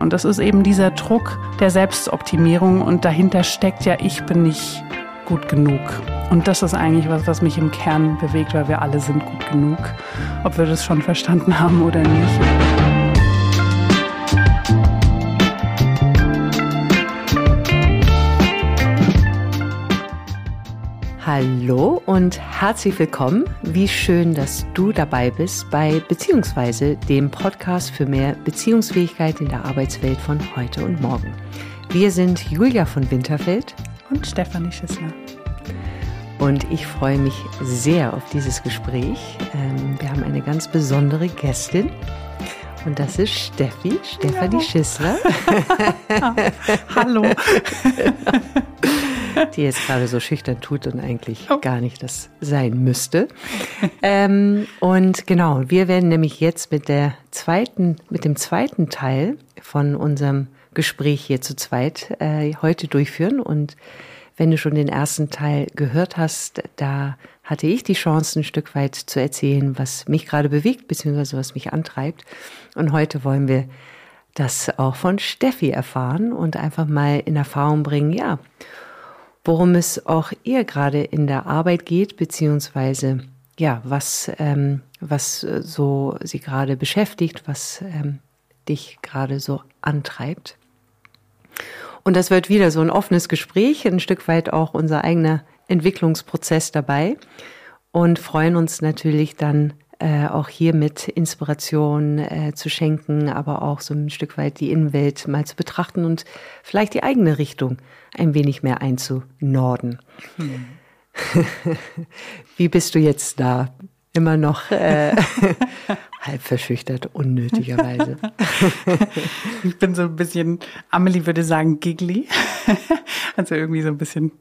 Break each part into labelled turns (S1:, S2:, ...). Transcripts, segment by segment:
S1: Und das ist eben dieser Druck der Selbstoptimierung und dahinter steckt ja, ich bin nicht gut genug. Und das ist eigentlich was, was mich im Kern bewegt, weil wir alle sind gut genug, ob wir das schon verstanden haben oder nicht.
S2: Hallo und herzlich willkommen. Wie schön, dass du dabei bist bei beziehungsweise dem Podcast für mehr Beziehungsfähigkeit in der Arbeitswelt von heute und morgen. Wir sind Julia von Winterfeld
S1: und Stefanie Schissler.
S2: Und ich freue mich sehr auf dieses Gespräch. Ähm, wir haben eine ganz besondere Gästin. Und das ist Steffi, Stefanie ja. Schissler.
S1: Hallo.
S2: die jetzt gerade so schüchtern tut und eigentlich oh. gar nicht das sein müsste. ähm, und genau, wir werden nämlich jetzt mit der zweiten, mit dem zweiten Teil von unserem Gespräch hier zu zweit äh, heute durchführen. Und wenn du schon den ersten Teil gehört hast, da hatte ich die Chance, ein Stück weit zu erzählen, was mich gerade bewegt, beziehungsweise was mich antreibt. Und heute wollen wir das auch von Steffi erfahren und einfach mal in Erfahrung bringen, ja, worum es auch ihr gerade in der Arbeit geht, beziehungsweise ja, was, ähm, was äh, so sie gerade beschäftigt, was ähm, dich gerade so antreibt. Und das wird wieder so ein offenes Gespräch, ein Stück weit auch unser eigener Entwicklungsprozess dabei und freuen uns natürlich dann äh, auch hier mit Inspiration äh, zu schenken, aber auch so ein Stück weit die Innenwelt mal zu betrachten und vielleicht die eigene Richtung ein wenig mehr einzunorden. Hm. Wie bist du jetzt da? Immer noch äh, halb verschüchtert, unnötigerweise.
S1: ich bin so ein bisschen, Amelie würde sagen, giggly. also irgendwie so ein bisschen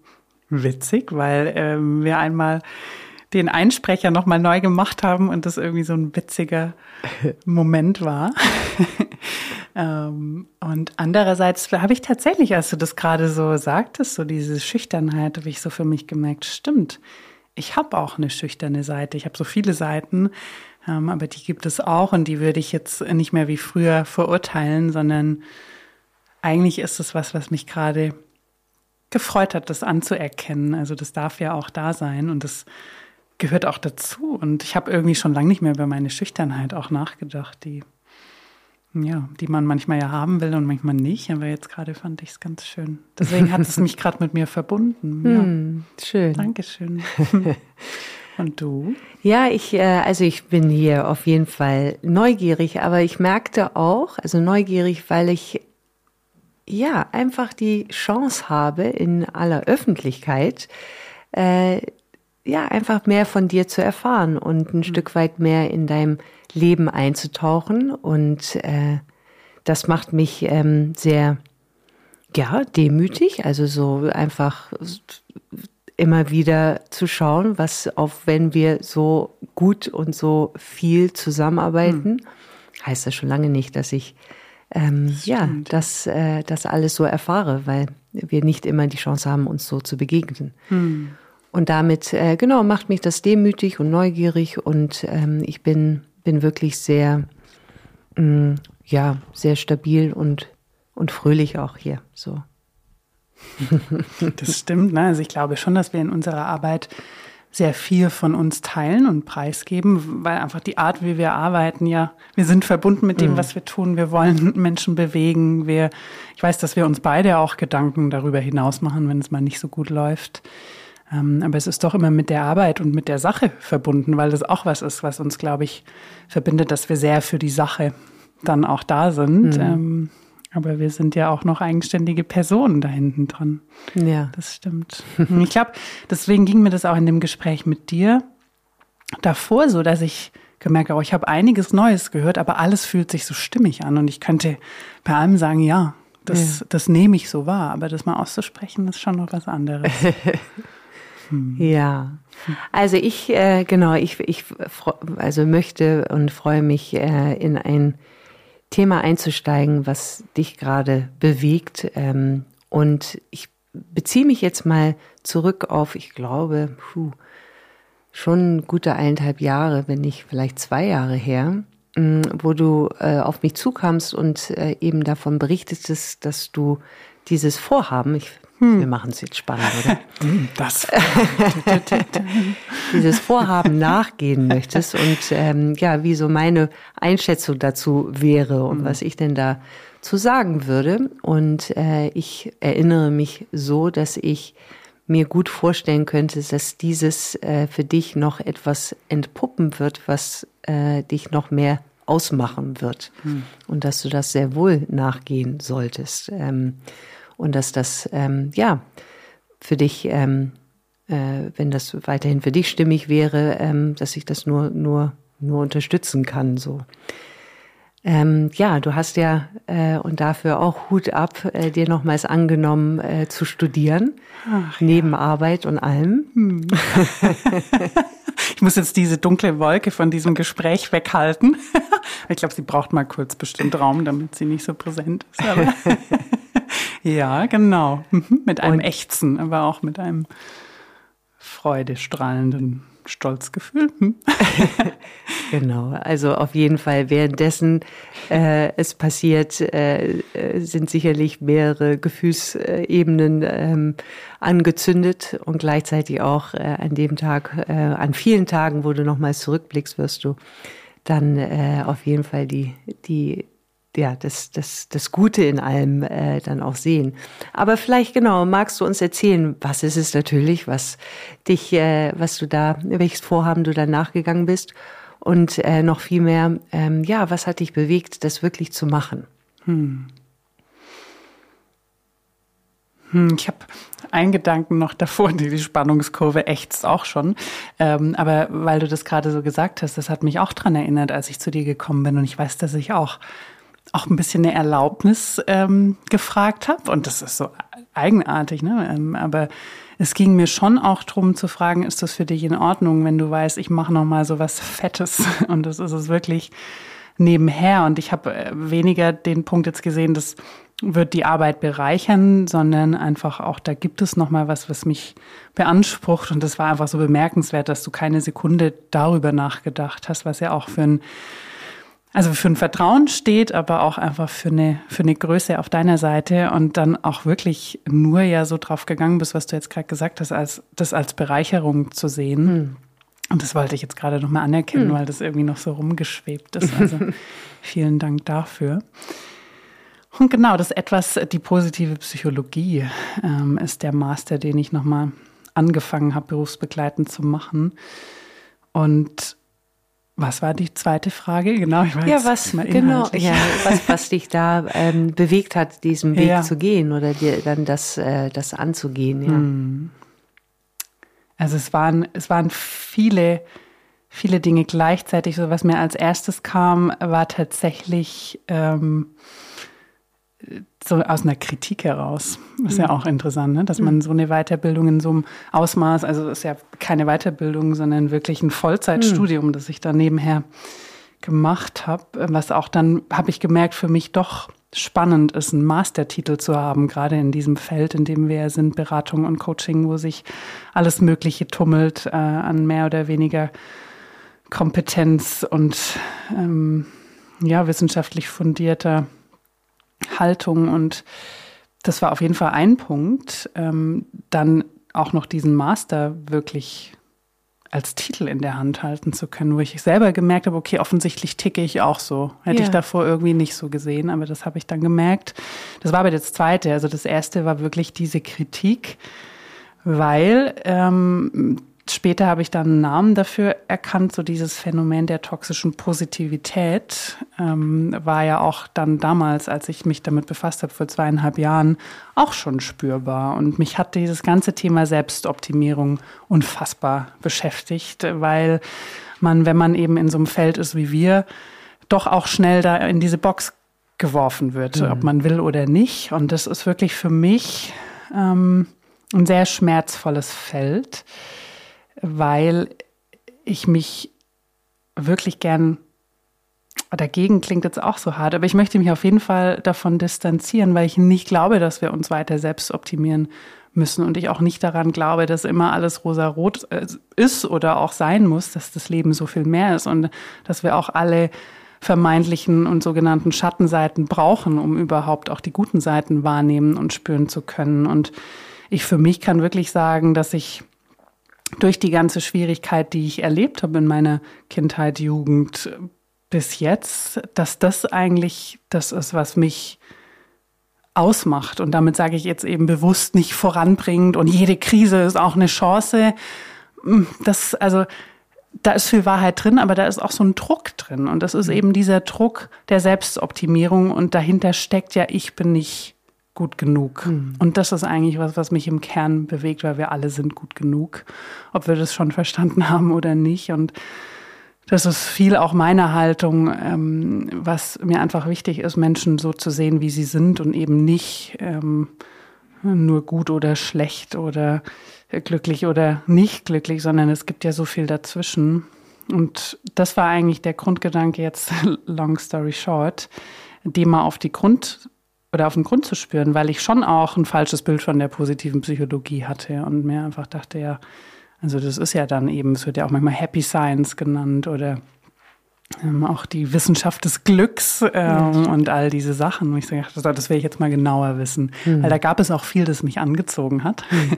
S1: witzig, weil ähm, wir einmal den Einsprecher nochmal neu gemacht haben und das irgendwie so ein witziger Moment war. ähm, und andererseits habe ich tatsächlich, als du das gerade so sagtest, so diese Schüchternheit, habe ich so für mich gemerkt, stimmt. Ich habe auch eine schüchterne Seite. Ich habe so viele Seiten, ähm, aber die gibt es auch und die würde ich jetzt nicht mehr wie früher verurteilen, sondern eigentlich ist es was, was mich gerade gefreut hat, das anzuerkennen. Also das darf ja auch da sein und das gehört auch dazu. Und ich habe irgendwie schon lange nicht mehr über meine Schüchternheit auch nachgedacht, die, ja, die man manchmal ja haben will und manchmal nicht. Aber jetzt gerade fand ich es ganz schön. Deswegen hat es mich gerade mit mir verbunden. Ja. Hm,
S2: schön.
S1: Dankeschön. Und du?
S2: Ja, ich, äh, also ich bin hier auf jeden Fall neugierig, aber ich merkte auch, also neugierig, weil ich ja einfach die Chance habe, in aller Öffentlichkeit äh, ja, einfach mehr von dir zu erfahren und ein mhm. Stück weit mehr in deinem Leben einzutauchen. Und äh, das macht mich ähm, sehr, ja, demütig. Also so einfach immer wieder zu schauen, was auch wenn wir so gut und so viel zusammenarbeiten, mhm. heißt das schon lange nicht, dass ich ähm, ja, das, äh, das alles so erfahre, weil wir nicht immer die Chance haben, uns so zu begegnen. Mhm. Und damit, äh, genau, macht mich das demütig und neugierig und ähm, ich bin, bin wirklich sehr, mh, mm, ja, sehr stabil und, und fröhlich auch hier, so.
S1: Das stimmt, ne? Also ich glaube schon, dass wir in unserer Arbeit sehr viel von uns teilen und preisgeben, weil einfach die Art, wie wir arbeiten, ja, wir sind verbunden mit dem, mhm. was wir tun. Wir wollen Menschen bewegen. Wir, ich weiß, dass wir uns beide auch Gedanken darüber hinaus machen, wenn es mal nicht so gut läuft. Ähm, aber es ist doch immer mit der Arbeit und mit der Sache verbunden, weil das auch was ist, was uns, glaube ich, verbindet, dass wir sehr für die Sache dann auch da sind. Mhm. Ähm, aber wir sind ja auch noch eigenständige Personen da hinten dran.
S2: Ja.
S1: Das stimmt. ich glaube, deswegen ging mir das auch in dem Gespräch mit dir davor so, dass ich gemerkt habe, oh, ich habe einiges Neues gehört, aber alles fühlt sich so stimmig an. Und ich könnte bei allem sagen, ja, das, ja. das nehme ich so wahr. Aber das mal auszusprechen, ist schon noch was anderes.
S2: Hm. Ja, also ich, äh, genau, ich, ich also möchte und freue mich, äh, in ein Thema einzusteigen, was dich gerade bewegt. Ähm, und ich beziehe mich jetzt mal zurück auf, ich glaube, puh, schon gute eineinhalb Jahre, wenn nicht vielleicht zwei Jahre her, mm, wo du äh, auf mich zukamst und äh, eben davon berichtetest, dass du dieses Vorhaben, ich, hm. wir machen es jetzt spannend, oder?
S1: Hm, das.
S2: dieses Vorhaben nachgehen möchtest und ähm, ja, wie so meine Einschätzung dazu wäre und hm. was ich denn da zu sagen würde. Und äh, ich erinnere mich so, dass ich mir gut vorstellen könnte, dass dieses äh, für dich noch etwas entpuppen wird, was äh, dich noch mehr ausmachen wird. Hm. Und dass du das sehr wohl nachgehen solltest. Ähm, und dass das, ähm, ja, für dich, ähm, äh, wenn das weiterhin für dich stimmig wäre, ähm, dass ich das nur, nur, nur unterstützen kann, so. Ähm, ja, du hast ja äh, und dafür auch Hut ab, äh, dir nochmals angenommen äh, zu studieren, Ach, neben ja. Arbeit und allem. Hm.
S1: ich muss jetzt diese dunkle Wolke von diesem Gespräch weghalten. ich glaube, sie braucht mal kurz bestimmt Raum, damit sie nicht so präsent ist. ja, genau. Mhm. Mit einem und, Ächzen, aber auch mit einem freudestrahlenden Stolzgefühl. Hm?
S2: genau, also auf jeden Fall währenddessen äh, es passiert, äh, sind sicherlich mehrere Gefühlsebenen ähm, angezündet und gleichzeitig auch äh, an dem Tag, äh, an vielen Tagen, wo du nochmals zurückblickst, wirst du dann äh, auf jeden Fall die, die ja, das, das, das Gute in allem äh, dann auch sehen. Aber vielleicht genau, magst du uns erzählen, was ist es natürlich, was dich, äh, was du da, welches Vorhaben du da nachgegangen bist und äh, noch viel mehr, ähm, ja, was hat dich bewegt, das wirklich zu machen? Hm.
S1: Hm, ich habe einen Gedanken noch davor, die, die Spannungskurve ächzt auch schon. Ähm, aber weil du das gerade so gesagt hast, das hat mich auch dran erinnert, als ich zu dir gekommen bin. Und ich weiß, dass ich auch auch ein bisschen eine Erlaubnis ähm, gefragt habe. Und das ist so eigenartig, ne? Ähm, aber es ging mir schon auch darum zu fragen, ist das für dich in Ordnung, wenn du weißt, ich mache noch mal so was Fettes und das ist es wirklich nebenher. Und ich habe äh, weniger den Punkt jetzt gesehen, das wird die Arbeit bereichern, sondern einfach auch, da gibt es noch mal was, was mich beansprucht. Und das war einfach so bemerkenswert, dass du keine Sekunde darüber nachgedacht hast, was ja auch für ein also für ein Vertrauen steht, aber auch einfach für eine, für eine Größe auf deiner Seite und dann auch wirklich nur ja so drauf gegangen bist, was du jetzt gerade gesagt hast, als das als Bereicherung zu sehen. Hm. Und das wollte ich jetzt gerade nochmal anerkennen, hm. weil das irgendwie noch so rumgeschwebt ist. Also vielen Dank dafür. Und genau, das etwas, die positive Psychologie ähm, ist der Master, den ich nochmal angefangen habe, berufsbegleitend zu machen. Und was war die zweite Frage? Genau,
S2: ich weiß. Ja, was genau, ja, was, was dich da ähm, bewegt hat, diesen Weg ja. zu gehen oder dir dann das, äh, das anzugehen. Ja. Hm.
S1: Also es waren, es waren viele, viele Dinge gleichzeitig. So was mir als erstes kam, war tatsächlich ähm, so aus einer Kritik heraus. Das ist mhm. ja auch interessant, ne? dass man mhm. so eine Weiterbildung in so einem Ausmaß, also das ist ja keine Weiterbildung, sondern wirklich ein Vollzeitstudium, mhm. das ich da nebenher gemacht habe, was auch dann, habe ich gemerkt, für mich doch spannend ist, einen Mastertitel zu haben, gerade in diesem Feld, in dem wir sind, Beratung und Coaching, wo sich alles Mögliche tummelt äh, an mehr oder weniger Kompetenz und ähm, ja, wissenschaftlich fundierter Haltung und das war auf jeden Fall ein Punkt. Ähm, dann auch noch diesen Master wirklich als Titel in der Hand halten zu können, wo ich selber gemerkt habe, okay, offensichtlich ticke ich auch so. Hätte ja. ich davor irgendwie nicht so gesehen, aber das habe ich dann gemerkt. Das war aber das Zweite. Also das Erste war wirklich diese Kritik, weil ähm, Später habe ich dann einen Namen dafür erkannt, so dieses Phänomen der toxischen Positivität ähm, war ja auch dann damals, als ich mich damit befasst habe, vor zweieinhalb Jahren, auch schon spürbar. Und mich hat dieses ganze Thema Selbstoptimierung unfassbar beschäftigt, weil man, wenn man eben in so einem Feld ist wie wir, doch auch schnell da in diese Box geworfen wird, mhm. ob man will oder nicht. Und das ist wirklich für mich ähm, ein sehr schmerzvolles Feld weil ich mich wirklich gern dagegen klingt jetzt auch so hart, aber ich möchte mich auf jeden Fall davon distanzieren, weil ich nicht glaube, dass wir uns weiter selbst optimieren müssen und ich auch nicht daran glaube, dass immer alles rosa-rot äh, ist oder auch sein muss, dass das Leben so viel mehr ist und dass wir auch alle vermeintlichen und sogenannten Schattenseiten brauchen, um überhaupt auch die guten Seiten wahrnehmen und spüren zu können. Und ich für mich kann wirklich sagen, dass ich durch die ganze Schwierigkeit, die ich erlebt habe in meiner Kindheit, Jugend bis jetzt, dass das eigentlich das ist, was mich ausmacht. Und damit sage ich jetzt eben bewusst nicht voranbringt und jede Krise ist auch eine Chance. Das, also, da ist viel Wahrheit drin, aber da ist auch so ein Druck drin. Und das ist mhm. eben dieser Druck der Selbstoptimierung. Und dahinter steckt ja, ich bin nicht gut genug. Mhm. Und das ist eigentlich was, was mich im Kern bewegt, weil wir alle sind gut genug, ob wir das schon verstanden haben oder nicht. Und das ist viel auch meine Haltung, ähm, was mir einfach wichtig ist, Menschen so zu sehen, wie sie sind und eben nicht ähm, nur gut oder schlecht oder glücklich oder nicht glücklich, sondern es gibt ja so viel dazwischen. Und das war eigentlich der Grundgedanke jetzt, long story short, dem mal auf die Grund oder auf den Grund zu spüren, weil ich schon auch ein falsches Bild von der positiven Psychologie hatte und mir einfach dachte, ja, also das ist ja dann eben, es wird ja auch manchmal Happy Science genannt oder ähm, auch die Wissenschaft des Glücks ähm, ja. und all diese Sachen. Und ich sage, das will ich jetzt mal genauer wissen, mhm. weil da gab es auch viel, das mich angezogen hat. Mhm.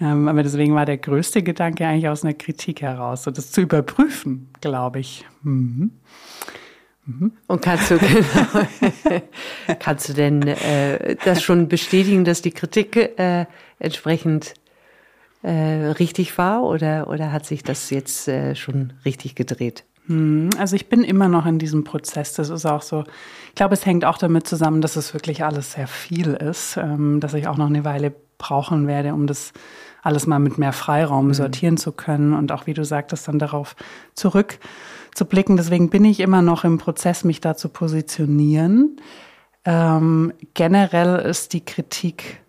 S1: ähm, aber deswegen war der größte Gedanke eigentlich aus einer Kritik heraus, so das zu überprüfen, glaube ich. Mhm.
S2: Mhm. Und kannst du, genau, kannst du denn äh, das schon bestätigen, dass die Kritik äh, entsprechend äh, richtig war oder, oder hat sich das jetzt äh, schon richtig gedreht?
S1: Hm, also ich bin immer noch in diesem Prozess. Das ist auch so. Ich glaube, es hängt auch damit zusammen, dass es wirklich alles sehr viel ist, ähm, dass ich auch noch eine Weile brauchen werde, um das alles mal mit mehr Freiraum mhm. sortieren zu können und auch, wie du sagtest, dann darauf zurück zu blicken. Deswegen bin ich immer noch im Prozess, mich da zu positionieren. Ähm, generell ist die Kritik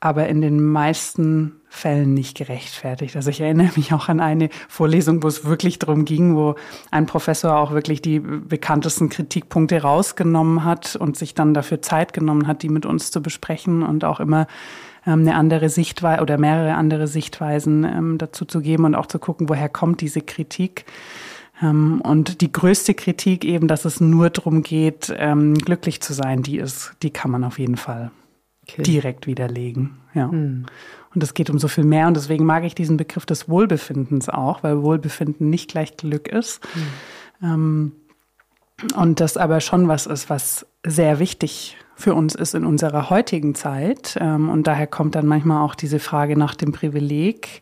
S1: aber in den meisten Fällen nicht gerechtfertigt. Also ich erinnere mich auch an eine Vorlesung, wo es wirklich darum ging, wo ein Professor auch wirklich die bekanntesten Kritikpunkte rausgenommen hat und sich dann dafür Zeit genommen hat, die mit uns zu besprechen und auch immer ähm, eine andere Sichtweise oder mehrere andere Sichtweisen ähm, dazu zu geben und auch zu gucken, woher kommt diese Kritik. Ähm, und die größte Kritik eben, dass es nur darum geht, ähm, glücklich zu sein, die ist, die kann man auf jeden Fall okay. direkt widerlegen. Ja. Hm. Und es geht um so viel mehr. Und deswegen mag ich diesen Begriff des Wohlbefindens auch, weil Wohlbefinden nicht gleich Glück ist. Hm. Ähm, und das aber schon was ist, was sehr wichtig für uns ist in unserer heutigen Zeit. und daher kommt dann manchmal auch diese Frage nach dem Privileg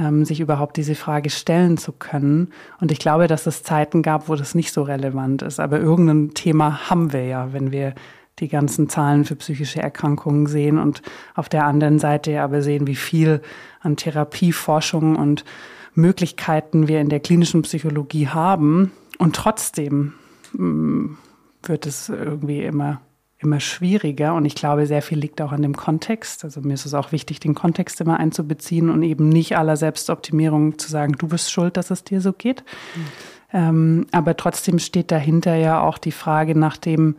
S1: ähm, sich überhaupt diese Frage stellen zu können. Und ich glaube, dass es Zeiten gab, wo das nicht so relevant ist. Aber irgendein Thema haben wir ja, wenn wir die ganzen Zahlen für psychische Erkrankungen sehen und auf der anderen Seite aber sehen, wie viel an Therapieforschung und Möglichkeiten wir in der klinischen Psychologie haben. Und trotzdem mm, wird es irgendwie immer immer schwieriger. Und ich glaube, sehr viel liegt auch an dem Kontext. Also mir ist es auch wichtig, den Kontext immer einzubeziehen und eben nicht aller Selbstoptimierung zu sagen, du bist schuld, dass es dir so geht. Mhm. Ähm, aber trotzdem steht dahinter ja auch die Frage nach dem,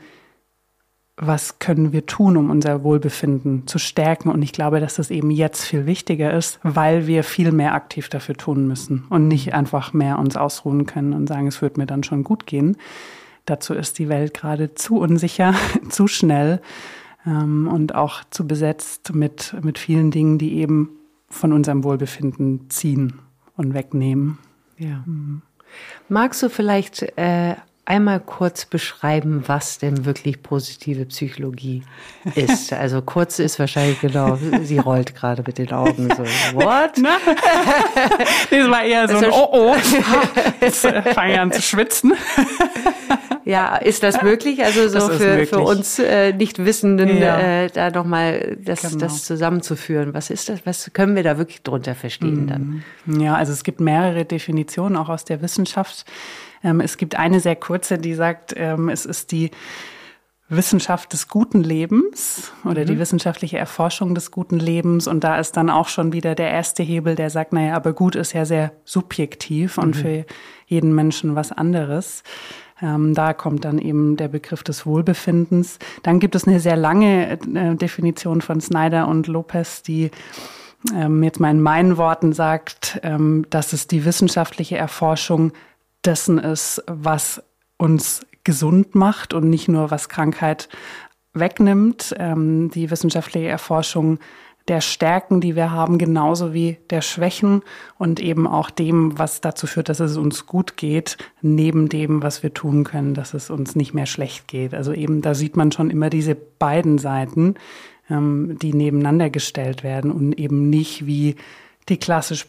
S1: was können wir tun, um unser Wohlbefinden zu stärken? Und ich glaube, dass das eben jetzt viel wichtiger ist, weil wir viel mehr aktiv dafür tun müssen und nicht einfach mehr uns ausruhen können und sagen, es wird mir dann schon gut gehen. Dazu ist die Welt gerade zu unsicher, zu schnell ähm, und auch zu besetzt mit, mit vielen Dingen, die eben von unserem Wohlbefinden ziehen und wegnehmen.
S2: Ja. Mhm. Magst du vielleicht äh, einmal kurz beschreiben, was denn wirklich positive Psychologie ist? Also kurz ist wahrscheinlich genau, sie rollt gerade mit den Augen so, what? Na?
S1: Das war eher so ein Oh oh. Jetzt fange ich an zu schwitzen.
S2: Ja, ist das möglich? Also so für, für uns äh, Nicht-Wissenden ja. äh, da nochmal das, genau. das zusammenzuführen. Was ist das? Was können wir da wirklich drunter verstehen dann?
S1: Mhm. Ja, also es gibt mehrere Definitionen auch aus der Wissenschaft. Ähm, es gibt eine sehr kurze, die sagt, ähm, es ist die Wissenschaft des guten Lebens oder mhm. die wissenschaftliche Erforschung des guten Lebens. Und da ist dann auch schon wieder der erste Hebel, der sagt, naja, aber gut ist ja sehr subjektiv und mhm. für jeden Menschen was anderes. Ähm, da kommt dann eben der Begriff des Wohlbefindens. Dann gibt es eine sehr lange äh, Definition von Snyder und Lopez, die ähm, jetzt mal in meinen Worten sagt, ähm, dass es die wissenschaftliche Erforschung dessen ist, was uns gesund macht und nicht nur was Krankheit wegnimmt. Ähm, die wissenschaftliche Erforschung der Stärken, die wir haben, genauso wie der Schwächen und eben auch dem, was dazu führt, dass es uns gut geht, neben dem, was wir tun können, dass es uns nicht mehr schlecht geht. Also eben, da sieht man schon immer diese beiden Seiten, ähm, die nebeneinander gestellt werden und eben nicht wie die klassisch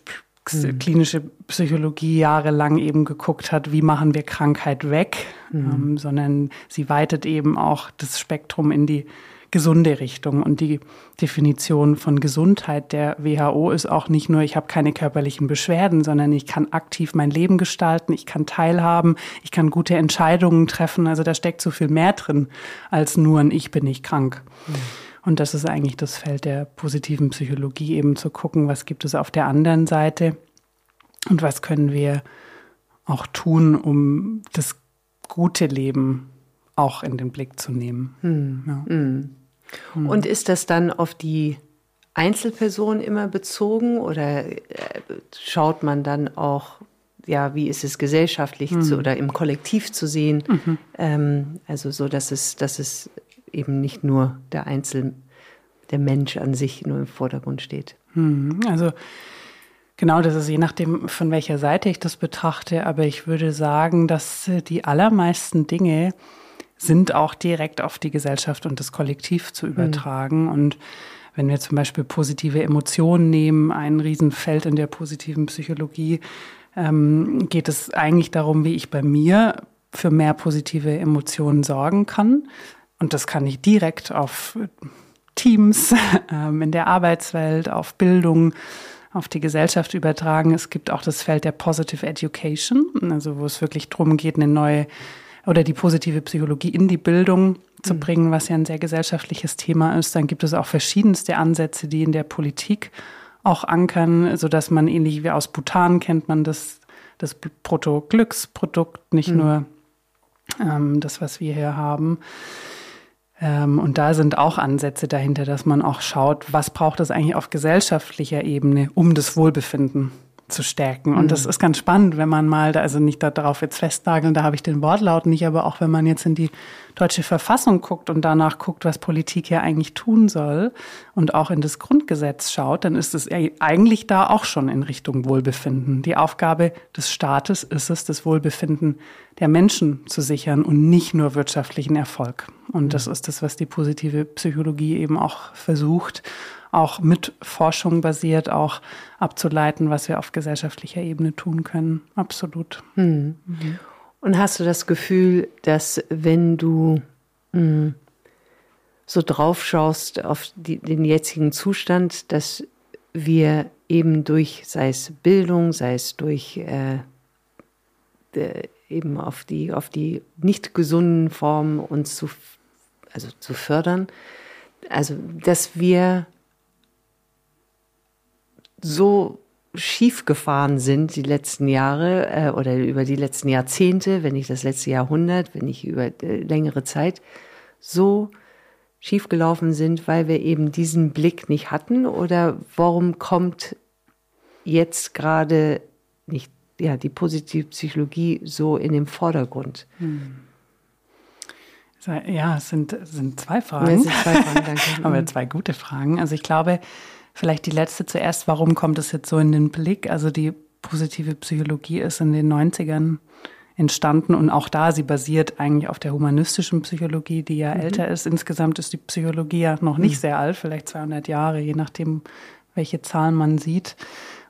S1: mhm. klinische Psychologie jahrelang eben geguckt hat, wie machen wir Krankheit weg, mhm. ähm, sondern sie weitet eben auch das Spektrum in die gesunde Richtung. Und die Definition von Gesundheit der WHO ist auch nicht nur, ich habe keine körperlichen Beschwerden, sondern ich kann aktiv mein Leben gestalten, ich kann teilhaben, ich kann gute Entscheidungen treffen. Also da steckt so viel mehr drin als nur ein Ich bin nicht krank. Mhm. Und das ist eigentlich das Feld der positiven Psychologie, eben zu gucken, was gibt es auf der anderen Seite und was können wir auch tun, um das gute Leben auch in den Blick zu nehmen. Hm. Ja.
S2: Hm. hm. Und ist das dann auf die Einzelperson immer bezogen oder äh, schaut man dann auch, ja, wie ist es gesellschaftlich zu, oder im Kollektiv zu sehen? Mhm. Ähm, also so, dass es, dass es eben nicht nur der Einzel, der Mensch an sich nur im Vordergrund steht.
S1: Hm, also genau, das ist je nachdem, von welcher Seite ich das betrachte, aber ich würde sagen, dass die allermeisten Dinge sind auch direkt auf die Gesellschaft und das Kollektiv zu hm. übertragen. Mhm. Und wenn wir zum Beispiel positive Emotionen nehmen, ein Riesenfeld in der positiven Psychologie, ähm, geht es eigentlich darum, wie ich bei mir für mehr positive Emotionen sorgen kann. Und das kann ich direkt auf Teams, ähm, in der Arbeitswelt, auf Bildung, auf die Gesellschaft übertragen. Es gibt auch das Feld der Positive Education, also wo es wirklich darum geht, eine neue oder die positive Psychologie in die Bildung zu mhm. bringen, was ja ein sehr gesellschaftliches Thema ist. Dann gibt es auch verschiedenste Ansätze, die in der Politik auch ankern, so dass man ähnlich wie aus Bhutan kennt man das, das Brutto-Glücksprodukt, nicht mhm. nur ähm, das, was wir hier haben. Ähm, und da sind auch Ansätze dahinter, dass man auch schaut, was braucht es eigentlich auf gesellschaftlicher Ebene, um das Wohlbefinden zu stärken. Und mhm. das ist ganz spannend, wenn man mal, da, also nicht darauf jetzt festnageln, da habe ich den Wortlaut nicht, aber auch wenn man jetzt in die deutsche Verfassung guckt und danach guckt, was Politik ja eigentlich tun soll und auch in das Grundgesetz schaut, dann ist es eigentlich da auch schon in Richtung Wohlbefinden. Die Aufgabe des Staates ist es, das Wohlbefinden der Menschen zu sichern und nicht nur wirtschaftlichen Erfolg. Und das mhm. ist das, was die positive Psychologie eben auch versucht auch mit Forschung basiert auch abzuleiten, was wir auf gesellschaftlicher Ebene tun können. Absolut. Mhm.
S2: Und hast du das Gefühl, dass wenn du mh, hm, so drauf schaust auf die, den jetzigen Zustand, dass wir eben durch, sei es Bildung, sei es durch äh, de, eben auf die, auf die nicht gesunden Formen uns zu, also zu fördern, also dass wir so schief gefahren sind die letzten Jahre äh, oder über die letzten Jahrzehnte, wenn nicht das letzte Jahrhundert, wenn nicht über äh, längere Zeit, so schief gelaufen sind, weil wir eben diesen Blick nicht hatten? Oder warum kommt jetzt gerade nicht ja, die positive Psychologie so in den Vordergrund? Hm.
S1: Ja, es sind, sind zwei Fragen. Ja, es sind zwei Fragen, danke. Aber zwei gute Fragen. Also ich glaube, Vielleicht die letzte zuerst. Warum kommt es jetzt so in den Blick? Also die positive Psychologie ist in den 90ern entstanden und auch da, sie basiert eigentlich auf der humanistischen Psychologie, die ja mhm. älter ist. Insgesamt ist die Psychologie ja noch nicht mhm. sehr alt, vielleicht 200 Jahre, je nachdem, welche Zahlen man sieht.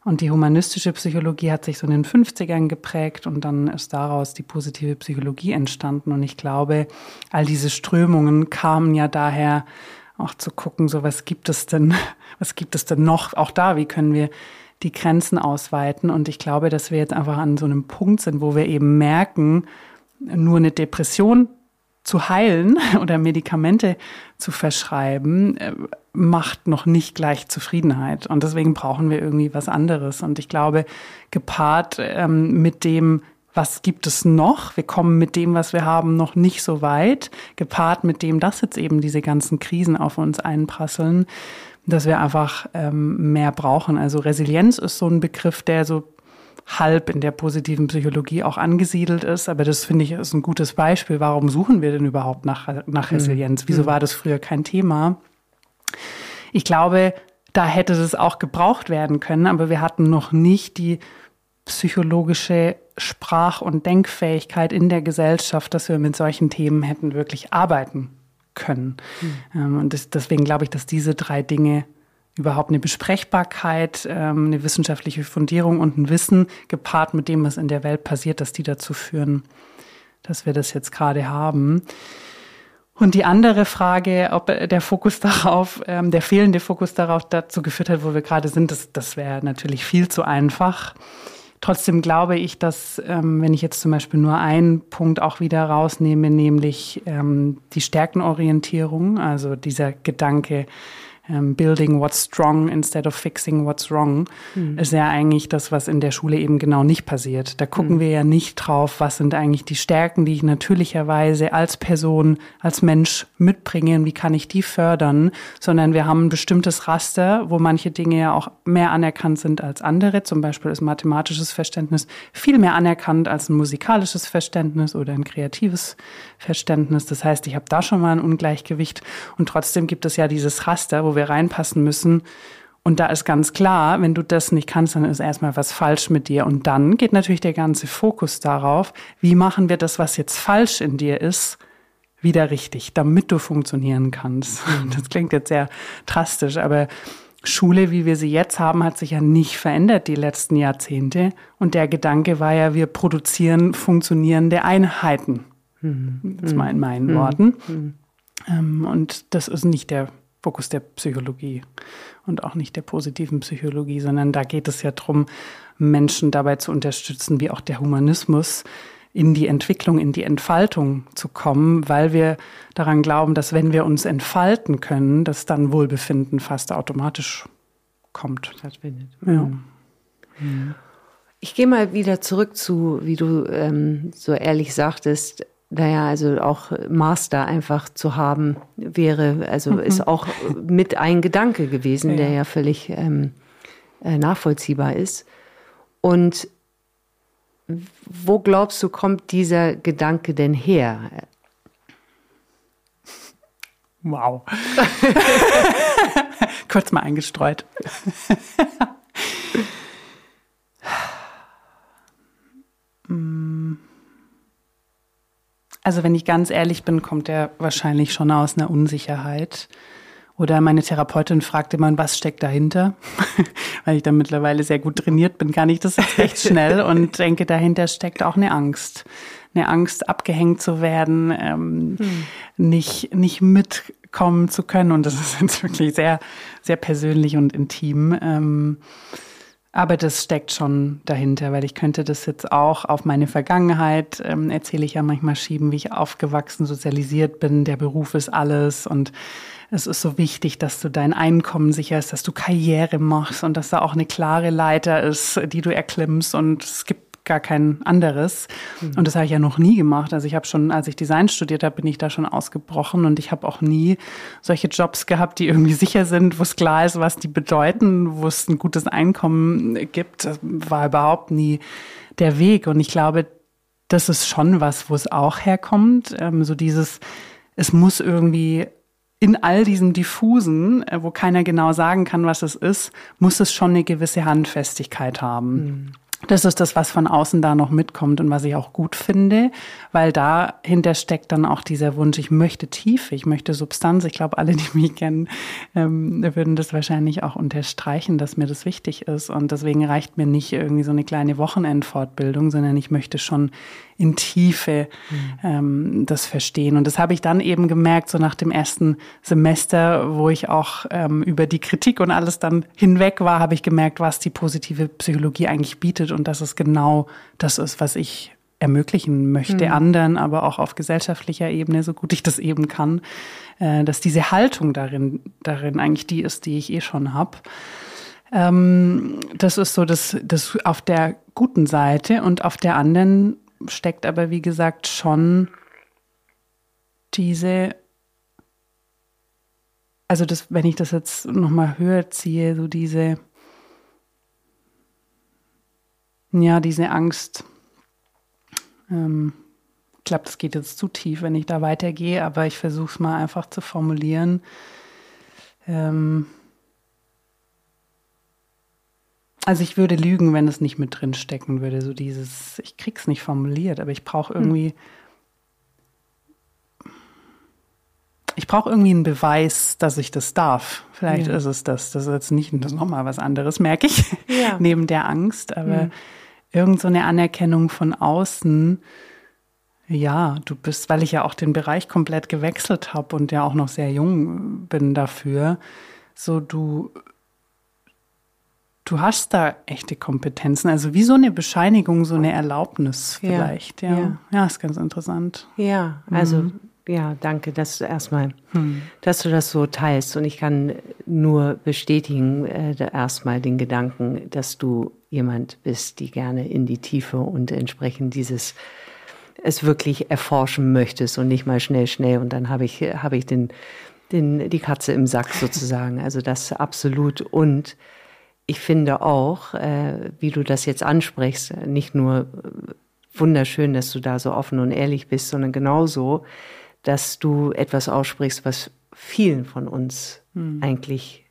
S1: Und die humanistische Psychologie hat sich so in den 50ern geprägt und dann ist daraus die positive Psychologie entstanden. Und ich glaube, all diese Strömungen kamen ja daher, auch zu gucken, so was gibt es denn, was gibt es denn noch? Auch da, wie können wir die Grenzen ausweiten? Und ich glaube, dass wir jetzt einfach an so einem Punkt sind, wo wir eben merken, nur eine Depression zu heilen oder Medikamente zu verschreiben, äh, macht noch nicht gleich Zufriedenheit. Und deswegen brauchen wir irgendwie was anderes. Und ich glaube, gepaart ähm, mit dem, was gibt es noch? Wir kommen mit dem, was wir haben, noch nicht so weit, gepaart mit dem, dass jetzt eben diese ganzen Krisen auf uns einprasseln, dass wir einfach ähm, mehr brauchen. Also Resilienz ist so ein Begriff, der so halb in der positiven Psychologie auch angesiedelt ist. Aber das finde ich ist ein gutes Beispiel. Warum suchen wir denn überhaupt nach, nach mhm. Resilienz? Wieso mhm. war das früher kein Thema? Ich glaube, da hätte das auch gebraucht werden können, aber wir hatten noch nicht die psychologische Sprach- und Denkfähigkeit in der Gesellschaft, dass wir mit solchen Themen hätten wirklich arbeiten können. Mhm. Und das, deswegen glaube ich, dass diese drei Dinge überhaupt eine Besprechbarkeit, ähm, eine wissenschaftliche Fundierung und ein Wissen gepaart mit dem, was in der Welt passiert, dass die dazu führen, dass wir das jetzt gerade haben. Und die andere Frage, ob der Fokus darauf, ähm, der fehlende Fokus darauf dazu geführt hat, wo wir gerade sind, das, das wäre natürlich viel zu einfach. Trotzdem glaube ich, dass, ähm, wenn ich jetzt zum Beispiel nur einen Punkt auch wieder rausnehme, nämlich ähm, die Stärkenorientierung, also dieser Gedanke, ähm, building what's strong instead of fixing what's wrong, mhm. ist ja eigentlich das, was in der Schule eben genau nicht passiert. Da gucken mhm. wir ja nicht drauf, was sind eigentlich die Stärken, die ich natürlicherweise als Person, als Mensch mitbringe und wie kann ich die fördern, sondern wir haben ein bestimmtes Raster, wo manche Dinge ja auch mehr anerkannt sind als andere. Zum Beispiel ist mathematisches Verständnis viel mehr anerkannt als ein musikalisches Verständnis oder ein kreatives Verständnis. Das heißt, ich habe da schon mal ein Ungleichgewicht und trotzdem gibt es ja dieses Raster, wo wir reinpassen müssen. Und da ist ganz klar, wenn du das nicht kannst, dann ist erstmal was falsch mit dir. Und dann geht natürlich der ganze Fokus darauf, wie machen wir das, was jetzt falsch in dir ist, wieder richtig, damit du funktionieren kannst. Mhm. Das klingt jetzt sehr drastisch, aber Schule, wie wir sie jetzt haben, hat sich ja nicht verändert die letzten Jahrzehnte. Und der Gedanke war ja, wir produzieren funktionierende Einheiten. Mhm. Jetzt mal in meinen mhm. Worten. Mhm. Ähm, und das ist nicht der Fokus der Psychologie und auch nicht der positiven Psychologie, sondern da geht es ja darum, Menschen dabei zu unterstützen, wie auch der Humanismus in die Entwicklung, in die Entfaltung zu kommen, weil wir daran glauben, dass wenn wir uns entfalten können, dass dann Wohlbefinden fast automatisch kommt. Stattfindet. Ja.
S2: Ich gehe mal wieder zurück zu, wie du ähm, so ehrlich sagtest, naja, also auch Master einfach zu haben wäre, also mhm. ist auch mit ein Gedanke gewesen, ja. der ja völlig ähm, äh, nachvollziehbar ist. Und wo glaubst du, kommt dieser Gedanke denn her?
S1: Wow. Kurz mal eingestreut. mm. Also wenn ich ganz ehrlich bin, kommt er wahrscheinlich schon aus einer Unsicherheit. Oder meine Therapeutin fragt immer, was steckt dahinter? Weil ich da mittlerweile sehr gut trainiert bin, kann ich das recht schnell und denke, dahinter steckt auch eine Angst. Eine Angst, abgehängt zu werden, ähm, hm. nicht, nicht mitkommen zu können. Und das ist jetzt wirklich sehr, sehr persönlich und intim. Ähm, aber das steckt schon dahinter, weil ich könnte das jetzt auch auf meine Vergangenheit, ähm, erzähle ich ja manchmal schieben, wie ich aufgewachsen, sozialisiert bin. Der Beruf ist alles und es ist so wichtig, dass du dein Einkommen sicherst, dass du Karriere machst und dass da auch eine klare Leiter ist, die du erklimmst und es gibt gar kein anderes. Mhm. Und das habe ich ja noch nie gemacht. Also ich habe schon, als ich Design studiert habe, bin ich da schon ausgebrochen und ich habe auch nie solche Jobs gehabt, die irgendwie sicher sind, wo es klar ist, was die bedeuten, wo es ein gutes Einkommen gibt. Das war überhaupt nie der Weg. Und ich glaube, das ist schon was, wo es auch herkommt. Ähm, so dieses, es muss irgendwie in all diesem diffusen, äh, wo keiner genau sagen kann, was es ist, muss es schon eine gewisse Handfestigkeit haben. Mhm. Das ist das, was von außen da noch mitkommt und was ich auch gut finde, weil dahinter steckt dann auch dieser Wunsch, ich möchte Tiefe, ich möchte Substanz. Ich glaube, alle, die mich kennen, ähm, würden das wahrscheinlich auch unterstreichen, dass mir das wichtig ist. Und deswegen reicht mir nicht irgendwie so eine kleine Wochenendfortbildung, sondern ich möchte schon in Tiefe mhm. ähm, das verstehen. Und das habe ich dann eben gemerkt, so nach dem ersten Semester, wo ich auch ähm, über die Kritik und alles dann hinweg war, habe ich gemerkt, was die positive Psychologie eigentlich bietet und dass es genau das ist, was ich ermöglichen möchte, mhm. anderen, aber auch auf gesellschaftlicher Ebene, so gut ich das eben kann, äh, dass diese Haltung darin, darin eigentlich die ist, die ich eh schon habe. Ähm, das ist so das, das auf der guten Seite und auf der anderen steckt aber, wie gesagt, schon diese, also das, wenn ich das jetzt nochmal höher ziehe, so diese, ja, diese Angst. Ähm, ich glaube, das geht jetzt zu tief, wenn ich da weitergehe, aber ich versuche es mal einfach zu formulieren. Ähm, also ich würde lügen, wenn es nicht mit drin stecken würde. So dieses, ich krieg's nicht formuliert, aber ich brauche hm. irgendwie. Hm ich brauche irgendwie einen Beweis, dass ich das darf. Vielleicht ja. ist es das. Das ist jetzt nicht das nochmal was anderes, merke ich, ja. neben der Angst. Aber mhm. irgend so eine Anerkennung von außen, ja, du bist, weil ich ja auch den Bereich komplett gewechselt habe und ja auch noch sehr jung bin dafür, so du, du hast da echte Kompetenzen. Also wie so eine Bescheinigung, so eine Erlaubnis vielleicht. Ja, ja, ja. ist ganz interessant.
S2: Ja, also. Mhm ja, danke, dass du erstmal, hm. dass du das so teilst. Und ich kann nur bestätigen, äh, erstmal den Gedanken, dass du jemand bist, die gerne in die Tiefe und entsprechend dieses es wirklich erforschen möchtest und nicht mal schnell, schnell. Und dann habe ich, habe ich den, den, die Katze im Sack sozusagen. Also das absolut. Und ich finde auch, äh, wie du das jetzt ansprichst, nicht nur wunderschön, dass du da so offen und ehrlich bist, sondern genauso, dass du etwas aussprichst, was vielen von uns hm. eigentlich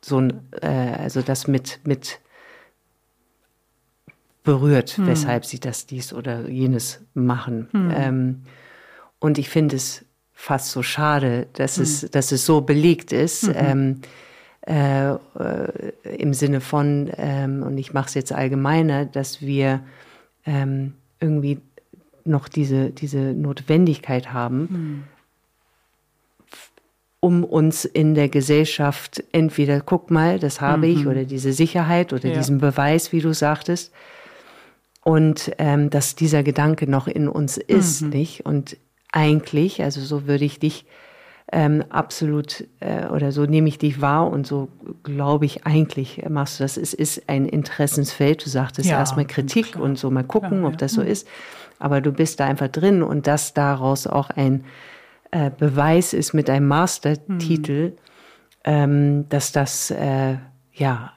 S2: so äh, also das mit, mit berührt, hm. weshalb sie das dies oder jenes machen. Hm. Ähm, und ich finde es fast so schade, dass, es, hm. dass es so belegt ist. Mhm. Ähm, äh, äh, im Sinne von, ähm, und ich mache es jetzt allgemeiner, dass wir ähm, irgendwie noch diese, diese Notwendigkeit haben, mhm. um uns in der Gesellschaft entweder, guck mal, das habe mhm. ich, oder diese Sicherheit oder ja. diesen Beweis, wie du sagtest. Und ähm, dass dieser Gedanke noch in uns ist, mhm. nicht? Und eigentlich, also so würde ich dich ähm, absolut äh, oder so nehme ich dich wahr und so glaube ich eigentlich machst du das. Es ist ein Interessensfeld. Du sagtest ja, erstmal Kritik klar. und so mal gucken, ja, ob das so ist aber du bist da einfach drin und dass daraus auch ein äh, Beweis ist mit einem Mastertitel, mhm. ähm, dass das äh, ja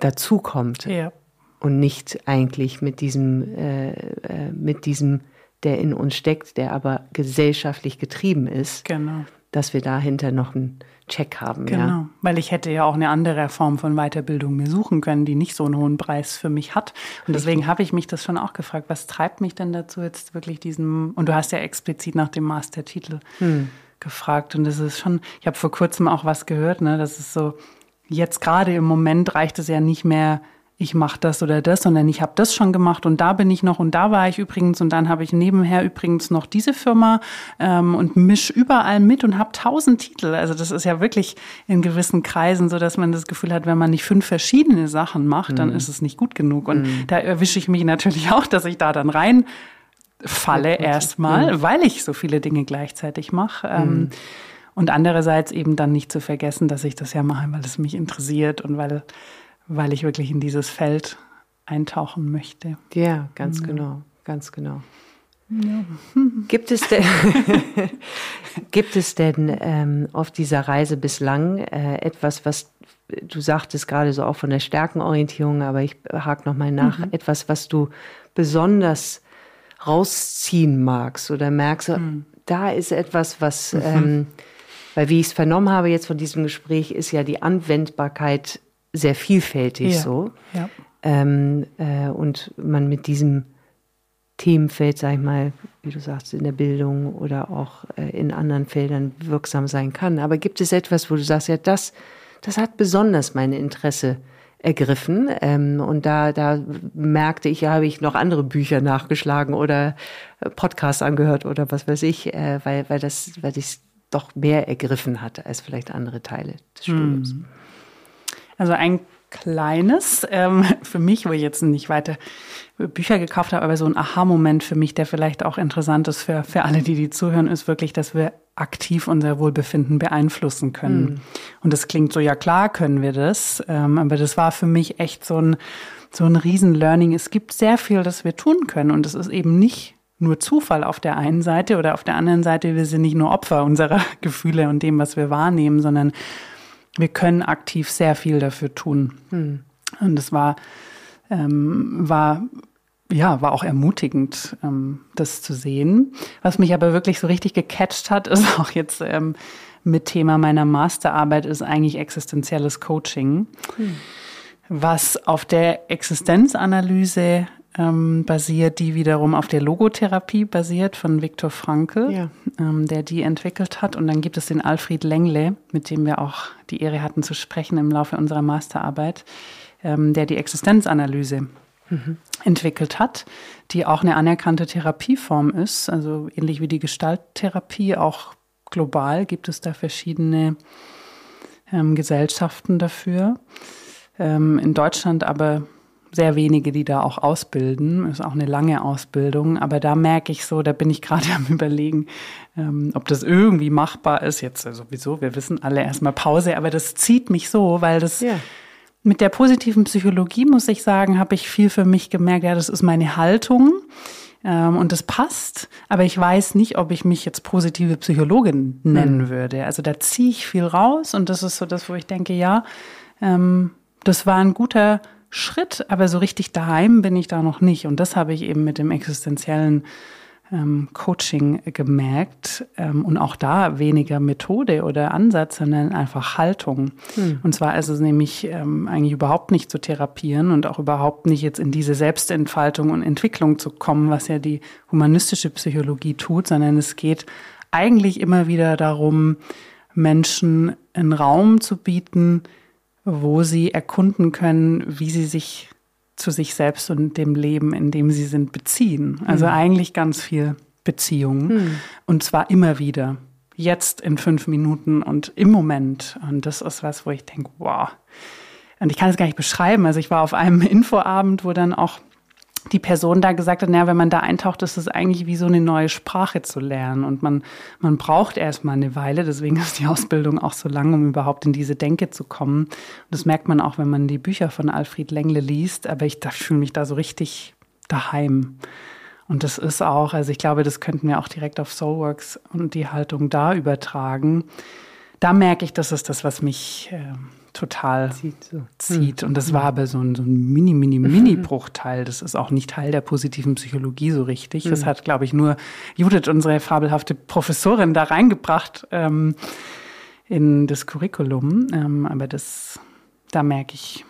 S2: dazukommt ja. und nicht eigentlich mit diesem äh, äh, mit diesem der in uns steckt, der aber gesellschaftlich getrieben ist, genau. Dass wir dahinter noch ein Check haben.
S1: Genau,
S2: ja.
S1: weil ich hätte ja auch eine andere Form von Weiterbildung mir suchen können, die nicht so einen hohen Preis für mich hat. Und deswegen habe ich mich das schon auch gefragt, was treibt mich denn dazu jetzt wirklich diesen, und du hast ja explizit nach dem Mastertitel hm. gefragt und das ist schon, ich habe vor kurzem auch was gehört, ne, das ist so, jetzt gerade im Moment reicht es ja nicht mehr, ich mache das oder das, sondern ich habe das schon gemacht und da bin ich noch und da war ich übrigens und dann habe ich nebenher übrigens noch diese Firma ähm, und misch überall mit und habe tausend Titel. Also das ist ja wirklich in gewissen Kreisen so, dass man das Gefühl hat, wenn man nicht fünf verschiedene Sachen macht, mhm. dann ist es nicht gut genug. Und mhm. da erwische ich mich natürlich auch, dass ich da dann rein falle erstmal, mhm. weil ich so viele Dinge gleichzeitig mache. Ähm, mhm. und andererseits eben dann nicht zu vergessen, dass ich das ja mache, weil es mich interessiert und weil weil ich wirklich in dieses Feld eintauchen möchte.
S2: Ja, ganz ja. genau, ganz genau. Ja. Gibt es denn, gibt es denn ähm, auf dieser Reise bislang äh, etwas, was du sagtest gerade so auch von der Stärkenorientierung, aber ich hake nochmal nach, mhm. etwas, was du besonders rausziehen magst oder merkst, mhm. da ist etwas, was, mhm. ähm, weil wie ich es vernommen habe jetzt von diesem Gespräch, ist ja die Anwendbarkeit sehr vielfältig ja. so. Ja. Ähm, äh, und man mit diesem Themenfeld, sag ich mal, wie du sagst, in der Bildung oder auch äh, in anderen Feldern wirksam sein kann. Aber gibt es etwas, wo du sagst, ja, das, das hat besonders mein Interesse ergriffen. Ähm, und da, da merkte ich, ja, habe ich noch andere Bücher nachgeschlagen oder äh, Podcasts angehört oder was weiß ich, äh, weil, weil das, weil ich doch mehr ergriffen hatte als vielleicht andere Teile des Studiums. Hm.
S1: Also ein kleines ähm, für mich, wo ich jetzt nicht weiter Bücher gekauft habe, aber so ein Aha-Moment für mich, der vielleicht auch interessant ist für, für alle, die die zuhören, ist wirklich, dass wir aktiv unser Wohlbefinden beeinflussen können. Mhm. Und das klingt so, ja klar können wir das, ähm, aber das war für mich echt so ein, so ein Riesen-Learning. Es gibt sehr viel, das wir tun können und es ist eben nicht nur Zufall auf der einen Seite oder auf der anderen Seite, wir sind nicht nur Opfer unserer Gefühle und dem, was wir wahrnehmen, sondern wir können aktiv sehr viel dafür tun. Hm. Und es war ähm, war ja, war auch ermutigend, ähm, das zu sehen. Was mich aber wirklich so richtig gecatcht hat, ist auch jetzt ähm, mit Thema meiner Masterarbeit, ist eigentlich existenzielles Coaching, hm. was auf der Existenzanalyse ähm, basiert, die wiederum auf der Logotherapie basiert von Viktor Frankl, ja. ähm, der die entwickelt hat. Und dann gibt es den Alfred Lengle, mit dem wir auch die Ehre hatten zu sprechen im Laufe unserer Masterarbeit, ähm, der die Existenzanalyse mhm. entwickelt hat, die auch eine anerkannte Therapieform ist, also ähnlich wie die Gestalttherapie, auch global gibt es da verschiedene ähm, Gesellschaften dafür. Ähm, in Deutschland aber sehr wenige, die da auch ausbilden. Ist auch eine lange Ausbildung. Aber da merke ich so, da bin ich gerade am Überlegen, ähm, ob das irgendwie machbar ist. Jetzt sowieso, wir wissen alle erstmal Pause, aber das zieht mich so, weil das ja. mit der positiven Psychologie, muss ich sagen, habe ich viel für mich gemerkt, ja, das ist meine Haltung. Ähm, und das passt, aber ich weiß nicht, ob ich mich jetzt positive Psychologin nennen mhm. würde. Also da ziehe ich viel raus und das ist so das, wo ich denke, ja, ähm, das war ein guter Schritt, aber so richtig daheim bin ich da noch nicht. Und das habe ich eben mit dem existenziellen ähm, Coaching gemerkt. Ähm, und auch da weniger Methode oder Ansatz, sondern einfach Haltung. Hm. Und zwar ist es nämlich ähm, eigentlich überhaupt nicht zu therapieren und auch überhaupt nicht jetzt in diese Selbstentfaltung und Entwicklung zu kommen, was ja die humanistische Psychologie tut, sondern es geht eigentlich immer wieder darum, Menschen einen Raum zu bieten, wo sie erkunden können, wie sie sich zu sich selbst und dem Leben, in dem sie sind, beziehen. Also mhm. eigentlich ganz viel Beziehung. Mhm. Und zwar immer wieder. Jetzt in fünf Minuten und im Moment. Und das ist was, wo ich denke, wow. Und ich kann es gar nicht beschreiben. Also ich war auf einem Infoabend, wo dann auch die Person da gesagt hat, naja, wenn man da eintaucht, ist es eigentlich wie so eine neue Sprache zu lernen. Und man, man braucht erstmal eine Weile, deswegen ist die Ausbildung auch so lang, um überhaupt in diese Denke zu kommen. Und das merkt man auch, wenn man die Bücher von Alfred Lengle liest. Aber ich, fühle mich da so richtig daheim. Und das ist auch, also ich glaube, das könnten wir auch direkt auf Soulworks und die Haltung da übertragen. Da merke ich, das ist das, was mich äh, total zieht. So. zieht. Und das war aber so ein, so ein mini, mini, mini Bruchteil. Das ist auch nicht Teil der positiven Psychologie so richtig. Das hat, glaube ich, nur Judith, unsere fabelhafte Professorin, da reingebracht ähm, in das Curriculum. Ähm, aber das, da merke ich,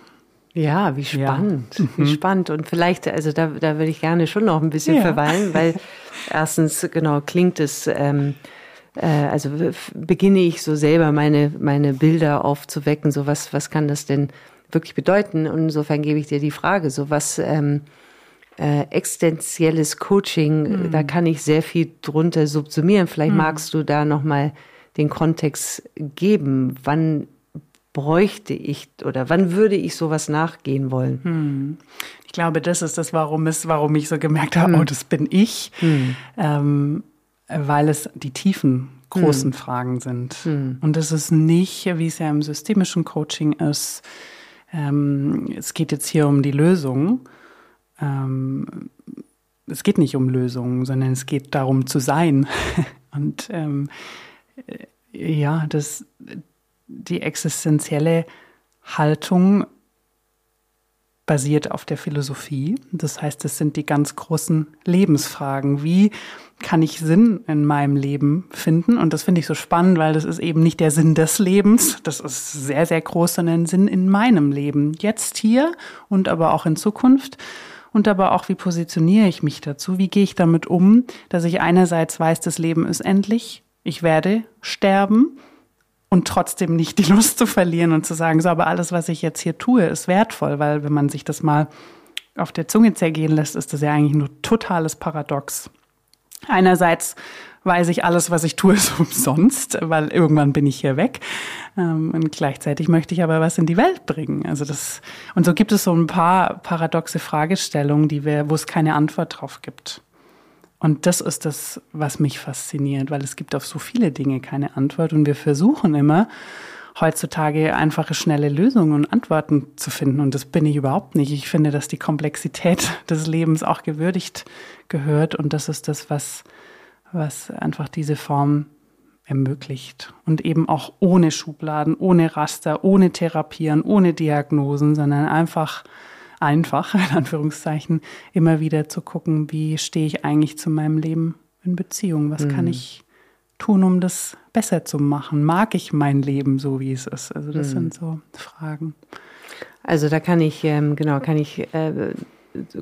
S2: ja, wie spannend, ja. wie mhm. spannend. Und vielleicht, also da, da würde ich gerne schon noch ein bisschen ja. verweilen, weil erstens, genau, klingt es ähm, äh, also beginne ich so selber meine, meine Bilder aufzuwecken, so was, was kann das denn wirklich bedeuten? Und insofern gebe ich dir die Frage, so was ähm, äh, existenzielles Coaching, mhm. da kann ich sehr viel drunter subsumieren. Vielleicht mhm. magst du da nochmal den Kontext geben. Wann bräuchte ich oder wann würde ich sowas nachgehen wollen?
S1: Hm. Ich glaube, das ist das, warum es, warum ich so gemerkt habe, hm. oh, das bin ich. Hm. Ähm, weil es die tiefen großen hm. Fragen sind. Hm. Und es ist nicht, wie es ja im systemischen Coaching ist, ähm, es geht jetzt hier um die Lösung. Ähm, es geht nicht um Lösungen, sondern es geht darum zu sein. Und ähm, äh, ja, das, die existenzielle Haltung basiert auf der Philosophie. Das heißt, es sind die ganz großen Lebensfragen. Wie kann ich Sinn in meinem Leben finden? Und das finde ich so spannend, weil das ist eben nicht der Sinn des Lebens. Das ist sehr, sehr groß, sondern Sinn in meinem Leben. Jetzt hier und aber auch in Zukunft. Und aber auch, wie positioniere ich mich dazu? Wie gehe ich damit um, dass ich einerseits weiß, das Leben ist endlich. Ich werde sterben und trotzdem nicht die Lust zu verlieren und zu sagen, so, aber alles, was ich jetzt hier tue, ist wertvoll, weil wenn man sich das mal auf der Zunge zergehen lässt, ist das ja eigentlich nur totales Paradox. Einerseits weiß ich, alles, was ich tue, ist umsonst, weil irgendwann bin ich hier weg. Ähm, und gleichzeitig möchte ich aber was in die Welt bringen. Also das, und so gibt es so ein paar paradoxe Fragestellungen, die wir, wo es keine Antwort drauf gibt. Und das ist das, was mich fasziniert, weil es gibt auf so viele Dinge keine Antwort und wir versuchen immer heutzutage einfache, schnelle Lösungen und Antworten zu finden. Und das bin ich überhaupt nicht. Ich finde, dass die Komplexität des Lebens auch gewürdigt gehört und das ist das, was, was einfach diese Form ermöglicht. Und eben auch ohne Schubladen, ohne Raster, ohne Therapieren, ohne Diagnosen, sondern einfach einfach, in Anführungszeichen, immer wieder zu gucken, wie stehe ich eigentlich zu meinem Leben in Beziehung? Was mhm. kann ich tun, um das besser zu machen? Mag ich mein Leben so, wie es ist? Also das mhm. sind so Fragen.
S2: Also da kann ich, ähm, genau, kann ich äh,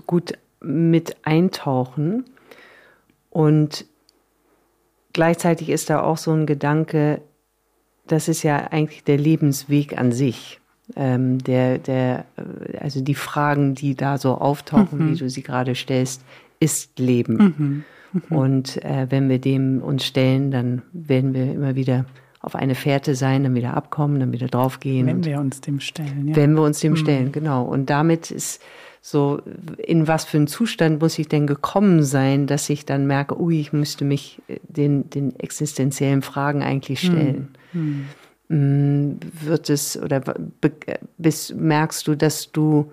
S2: gut mit eintauchen. Und gleichzeitig ist da auch so ein Gedanke, das ist ja eigentlich der Lebensweg an sich. Ähm, der, der, äh, also die Fragen, die da so auftauchen, mhm. wie du sie gerade stellst, ist Leben. Mhm. Mhm. Und äh, wenn wir dem uns stellen, dann werden wir immer wieder auf eine Fährte sein, dann wieder abkommen, dann wieder draufgehen.
S1: Wenn wir uns dem stellen,
S2: ja. Wenn wir uns dem mhm. stellen, genau. Und damit ist so, in was für einen Zustand muss ich denn gekommen sein, dass ich dann merke, ui, ich müsste mich äh, den, den existenziellen Fragen eigentlich stellen. Mhm. Wird es oder bis, merkst du, dass du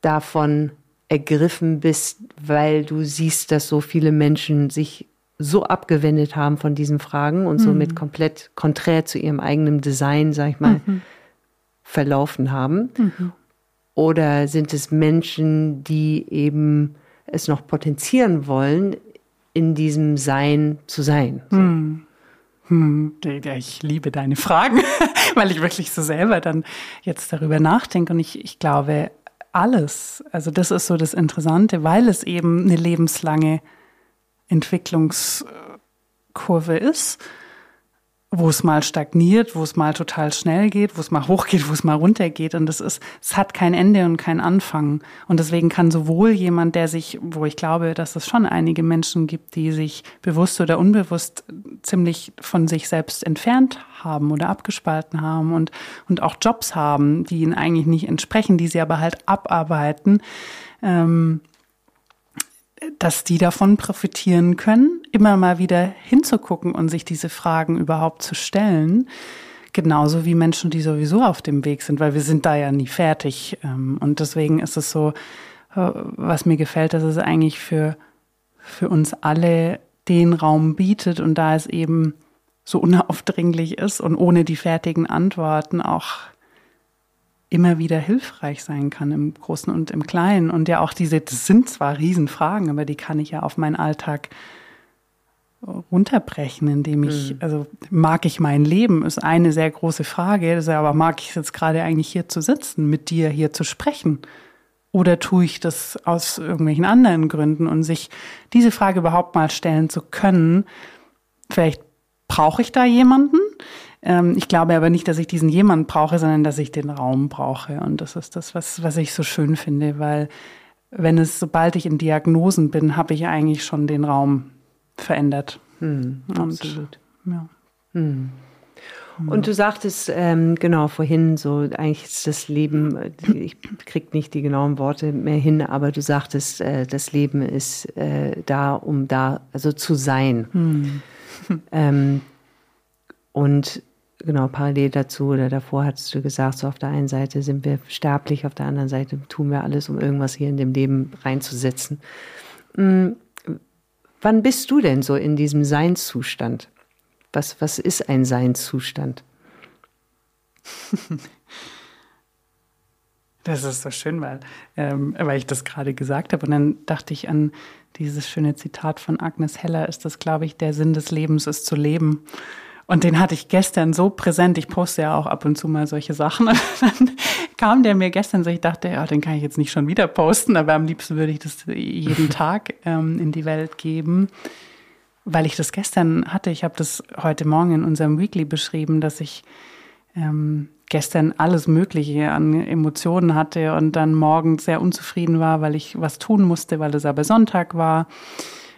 S2: davon ergriffen bist, weil du siehst, dass so viele Menschen sich so abgewendet haben von diesen Fragen und mhm. somit komplett konträr zu ihrem eigenen Design, sag ich mal, mhm. verlaufen haben? Mhm. Oder sind es Menschen, die eben es noch potenzieren wollen, in diesem Sein zu sein? So.
S1: Hm. Ich liebe deine Fragen, weil ich wirklich so selber dann jetzt darüber nachdenke. Und ich, ich glaube, alles, also das ist so das Interessante, weil es eben eine lebenslange Entwicklungskurve ist wo es mal stagniert, wo es mal total schnell geht, wo es mal hochgeht, wo es mal runtergeht. Und das ist, es hat kein Ende und kein Anfang. Und deswegen kann sowohl jemand, der sich, wo ich glaube, dass es schon einige Menschen gibt, die sich bewusst oder unbewusst ziemlich von sich selbst entfernt haben oder abgespalten haben und, und auch Jobs haben, die ihnen eigentlich nicht entsprechen, die sie aber halt abarbeiten, ähm, dass die davon profitieren können, immer mal wieder hinzugucken und sich diese Fragen überhaupt zu stellen. Genauso wie Menschen, die sowieso auf dem Weg sind, weil wir sind da ja nie fertig. Ähm, und deswegen ist es so, äh, was mir gefällt, dass es eigentlich für, für uns alle den Raum bietet und da es eben so unaufdringlich ist und ohne die fertigen Antworten auch immer wieder hilfreich sein kann im Großen und im Kleinen. Und ja auch diese, das sind zwar Riesenfragen, aber die kann ich ja auf meinen Alltag runterbrechen, indem ich, mhm. also mag ich mein Leben, ist eine sehr große Frage. aber mag ich jetzt gerade eigentlich hier zu sitzen, mit dir hier zu sprechen? Oder tue ich das aus irgendwelchen anderen Gründen? Und sich diese Frage überhaupt mal stellen zu können, vielleicht brauche ich da jemanden? Ähm, ich glaube aber nicht, dass ich diesen jemand brauche, sondern dass ich den Raum brauche. Und das ist das, was, was ich so schön finde, weil wenn es, sobald ich in Diagnosen bin, habe ich eigentlich schon den Raum verändert. Hm,
S2: Und, absolut. Ja. Hm. Und du sagtest ähm, genau vorhin so, eigentlich ist das Leben, ich krieg nicht die genauen Worte mehr hin, aber du sagtest, äh, das Leben ist äh, da, um da, also zu sein. Hm. Ähm, und genau, parallel dazu oder davor hattest du gesagt, so auf der einen Seite sind wir sterblich, auf der anderen Seite tun wir alles, um irgendwas hier in dem Leben reinzusetzen. Mhm. Wann bist du denn so in diesem Seinszustand? Was, was ist ein Seinszustand?
S1: Das ist so schön, weil, ähm, weil ich das gerade gesagt habe. Und dann dachte ich an dieses schöne Zitat von Agnes Heller, ist das, glaube ich, der Sinn des Lebens ist zu leben. Und den hatte ich gestern so präsent. Ich poste ja auch ab und zu mal solche Sachen. Und dann kam der mir gestern so, ich dachte, ja, den kann ich jetzt nicht schon wieder posten, aber am liebsten würde ich das jeden Tag ähm, in die Welt geben. Weil ich das gestern hatte, ich habe das heute Morgen in unserem Weekly beschrieben, dass ich ähm, gestern alles Mögliche an Emotionen hatte und dann morgens sehr unzufrieden war, weil ich was tun musste, weil es aber Sonntag war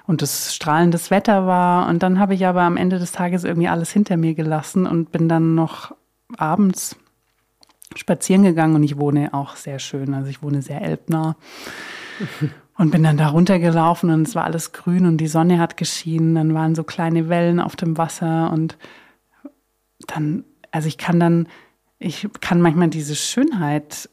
S1: und das strahlendes Wetter war. Und dann habe ich aber am Ende des Tages irgendwie alles hinter mir gelassen und bin dann noch abends spazieren gegangen und ich wohne auch sehr schön. Also ich wohne sehr elbnah. Und bin dann da runtergelaufen und es war alles grün und die Sonne hat geschienen. Dann waren so kleine Wellen auf dem Wasser und dann, also ich kann dann, ich kann manchmal diese Schönheit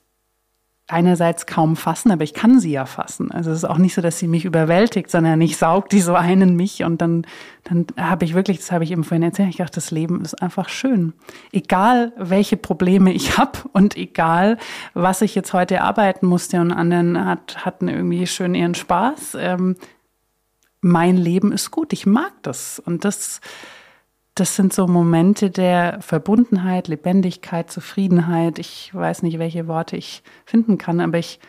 S1: einerseits kaum fassen, aber ich kann sie ja fassen. Also es ist auch nicht so, dass sie mich überwältigt, sondern ich saug die so ein in mich und dann, dann habe ich wirklich, das habe ich eben vorhin erzählt, ich dachte, das Leben ist einfach schön. Egal, welche Probleme ich habe und egal, was ich jetzt heute arbeiten musste und anderen hat, hatten irgendwie schön ihren Spaß. Ähm, mein Leben ist gut, ich mag das und das, das sind so Momente der Verbundenheit, Lebendigkeit, Zufriedenheit. Ich weiß nicht, welche Worte ich finden kann, aber ich,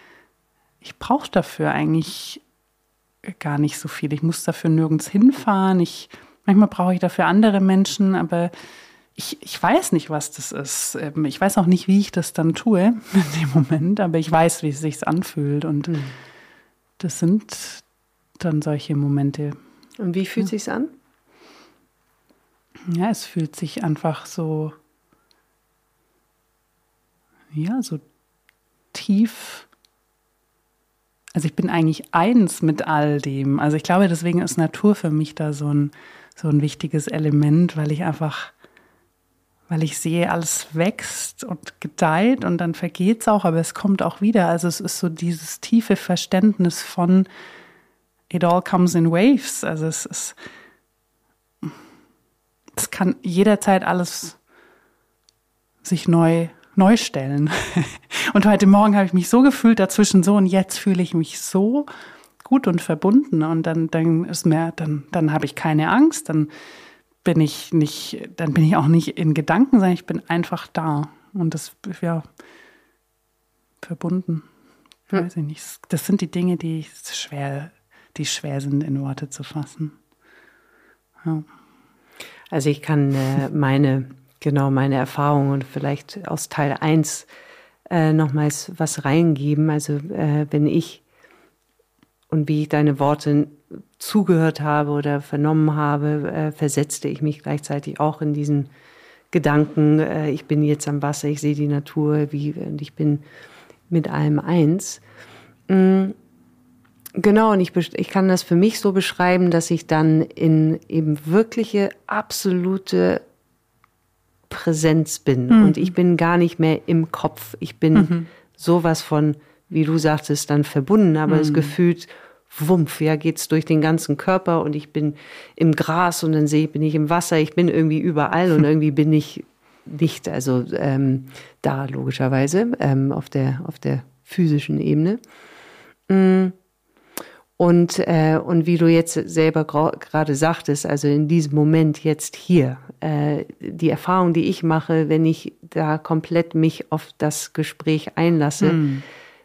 S1: ich brauche dafür eigentlich gar nicht so viel. Ich muss dafür nirgends hinfahren. Ich, manchmal brauche ich dafür andere Menschen, aber ich, ich weiß nicht, was das ist. Ähm, ich weiß auch nicht, wie ich das dann tue in dem Moment, aber ich weiß, wie es sich anfühlt. Und mhm. das sind dann solche Momente.
S2: Und wie fühlt ja. sich's an?
S1: Ja, es fühlt sich einfach so, ja, so tief. Also ich bin eigentlich eins mit all dem. Also ich glaube, deswegen ist Natur für mich da so ein, so ein wichtiges Element, weil ich einfach, weil ich sehe, alles wächst und gedeiht und dann vergeht es auch, aber es kommt auch wieder. Also es ist so dieses tiefe Verständnis von it all comes in waves. Also es ist, kann jederzeit alles sich neu, neu stellen. Und heute Morgen habe ich mich so gefühlt dazwischen so und jetzt fühle ich mich so gut und verbunden und dann, dann ist mir, dann, dann habe ich keine Angst, dann bin ich nicht, dann bin ich auch nicht in Gedanken, sondern ich bin einfach da und das, ja, verbunden. Hm. Weiß ich nicht. Das sind die Dinge, die schwer, die schwer sind in Worte zu fassen.
S2: Ja. Also ich kann äh, meine, genau meine Erfahrungen und vielleicht aus Teil 1 äh, nochmals was reingeben. Also äh, wenn ich und wie ich deine Worte zugehört habe oder vernommen habe, äh, versetzte ich mich gleichzeitig auch in diesen Gedanken, äh, ich bin jetzt am Wasser, ich sehe die Natur, wie, und ich bin mit allem eins. Mhm. Genau, und ich, ich kann das für mich so beschreiben, dass ich dann in eben wirkliche, absolute Präsenz bin. Mhm. Und ich bin gar nicht mehr im Kopf. Ich bin mhm. sowas von, wie du sagtest, dann verbunden, aber mhm. es gefühlt, wumpf, ja, geht's durch den ganzen Körper und ich bin im Gras und dann sehe ich, bin ich im Wasser, ich bin irgendwie überall und irgendwie bin ich nicht, also ähm, da logischerweise, ähm, auf der, auf der physischen Ebene. Mhm. Und, äh, und wie du jetzt selber gerade sagtest, also in diesem Moment jetzt hier, äh, die Erfahrung, die ich mache, wenn ich da komplett mich auf das Gespräch einlasse, mhm.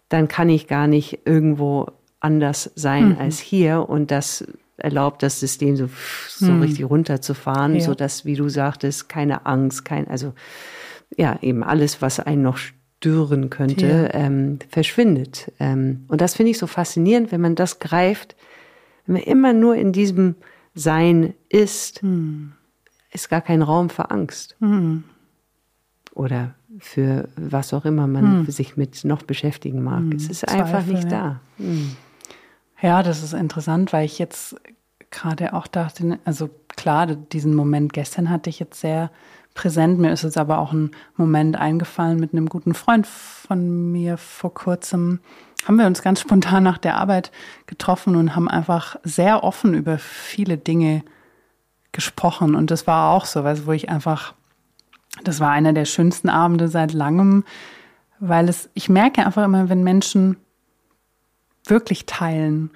S2: dann kann ich gar nicht irgendwo anders sein mhm. als hier und das erlaubt das System so, so mhm. richtig runterzufahren, ja. so dass, wie du sagtest, keine Angst, kein, also ja, eben alles, was einen noch stören könnte, ja. ähm, verschwindet. Ähm, und das finde ich so faszinierend, wenn man das greift, wenn man immer nur in diesem Sein ist, hm. ist gar kein Raum für Angst. Hm. Oder für was auch immer man hm. sich mit noch beschäftigen mag. Hm. Es ist Zweifel, einfach nicht da. Hm.
S1: Ja, das ist interessant, weil ich jetzt gerade auch dachte, also klar, diesen Moment gestern hatte ich jetzt sehr präsent. Mir ist jetzt aber auch ein Moment eingefallen mit einem guten Freund von mir vor kurzem. Haben wir uns ganz spontan nach der Arbeit getroffen und haben einfach sehr offen über viele Dinge gesprochen. Und das war auch so, was, wo ich einfach, das war einer der schönsten Abende seit langem, weil es, ich merke einfach immer, wenn Menschen wirklich teilen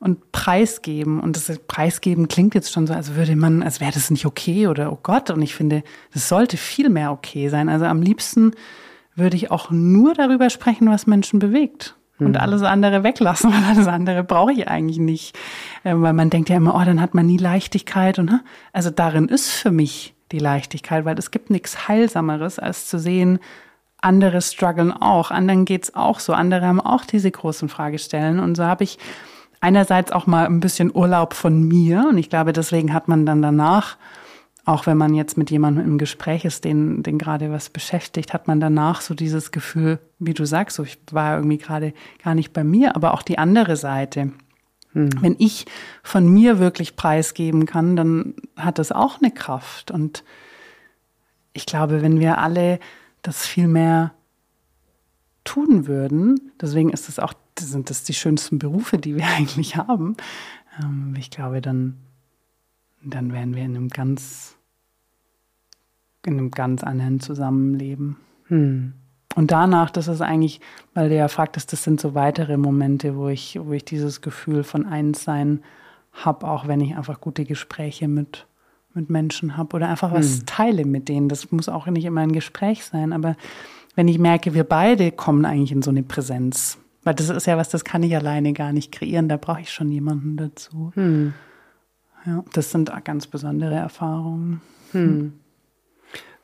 S1: und preisgeben. Und das Preisgeben klingt jetzt schon so, als würde man, als wäre das nicht okay oder oh Gott. Und ich finde, das sollte viel mehr okay sein. Also am liebsten würde ich auch nur darüber sprechen, was Menschen bewegt. Und mhm. alles andere weglassen, weil alles andere brauche ich eigentlich nicht. Ähm, weil man denkt ja immer, oh, dann hat man nie Leichtigkeit. Und ne? also darin ist für mich die Leichtigkeit, weil es gibt nichts Heilsameres, als zu sehen, andere strugglen auch, anderen geht's auch so, andere haben auch diese großen Fragestellen. Und so habe ich einerseits auch mal ein bisschen Urlaub von mir. Und ich glaube, deswegen hat man dann danach, auch wenn man jetzt mit jemandem im Gespräch ist, den, den gerade was beschäftigt, hat man danach so dieses Gefühl, wie du sagst, so ich war irgendwie gerade gar nicht bei mir, aber auch die andere Seite. Hm. Wenn ich von mir wirklich preisgeben kann, dann hat das auch eine Kraft. Und ich glaube, wenn wir alle das viel mehr tun würden, deswegen ist es auch, sind das die schönsten Berufe, die wir eigentlich haben. Ähm, ich glaube, dann, dann wären wir in einem ganz, in einem ganz anderen Zusammenleben. Hm. Und danach, das ist eigentlich, weil du ja fragtest, das sind so weitere Momente, wo ich, wo ich dieses Gefühl von Einssein habe, auch wenn ich einfach gute Gespräche mit, mit Menschen habe oder einfach was hm. teile mit denen. Das muss auch nicht immer ein Gespräch sein, aber wenn ich merke, wir beide kommen eigentlich in so eine Präsenz. Weil das ist ja was, das kann ich alleine gar nicht kreieren, da brauche ich schon jemanden dazu. Hm. Ja, das sind ganz besondere Erfahrungen. Hm.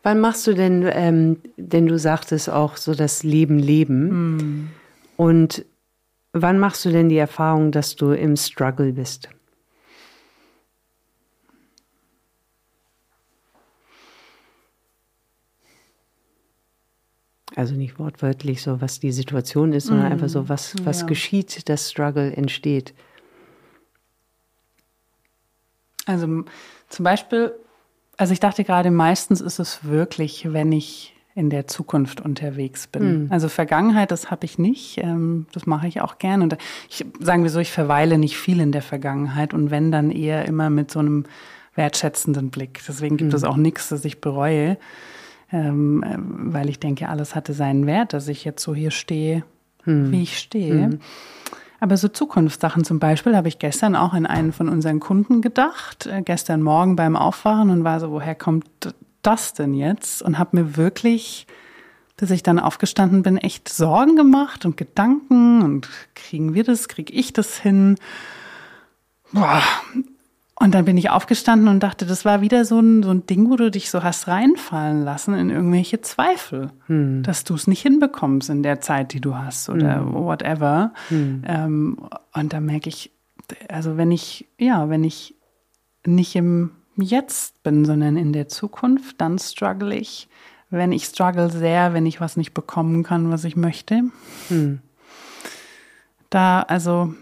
S2: Wann machst du denn, ähm, denn du sagtest auch so das Leben leben. Hm. Und wann machst du denn die Erfahrung, dass du im Struggle bist? Also nicht wortwörtlich so, was die Situation ist, sondern mm. einfach so, was, was ja. geschieht, dass Struggle entsteht.
S1: Also zum Beispiel, also ich dachte gerade, meistens ist es wirklich, wenn ich in der Zukunft unterwegs bin. Mm. Also Vergangenheit, das habe ich nicht. Ähm, das mache ich auch gerne. Und ich sagen wir so, ich verweile nicht viel in der Vergangenheit und wenn dann eher immer mit so einem wertschätzenden Blick. Deswegen gibt mm. es auch nichts, das ich bereue ähm, weil ich denke, alles hatte seinen Wert, dass ich jetzt so hier stehe, hm. wie ich stehe. Hm. Aber so Zukunftssachen zum Beispiel habe ich gestern auch in einen von unseren Kunden gedacht, äh, gestern Morgen beim Aufwachen und war so, woher kommt das denn jetzt? Und habe mir wirklich, bis ich dann aufgestanden bin, echt Sorgen gemacht und Gedanken und kriegen wir das, kriege ich das hin? Boah, und dann bin ich aufgestanden und dachte, das war wieder so ein, so ein Ding, wo du dich so hast reinfallen lassen in irgendwelche Zweifel, hm. dass du es nicht hinbekommst in der Zeit, die du hast oder hm. whatever. Hm. Ähm, und da merke ich, also wenn ich, ja, wenn ich nicht im Jetzt bin, sondern in der Zukunft, dann struggle ich. Wenn ich struggle sehr, wenn ich was nicht bekommen kann, was ich möchte. Hm. Da, also,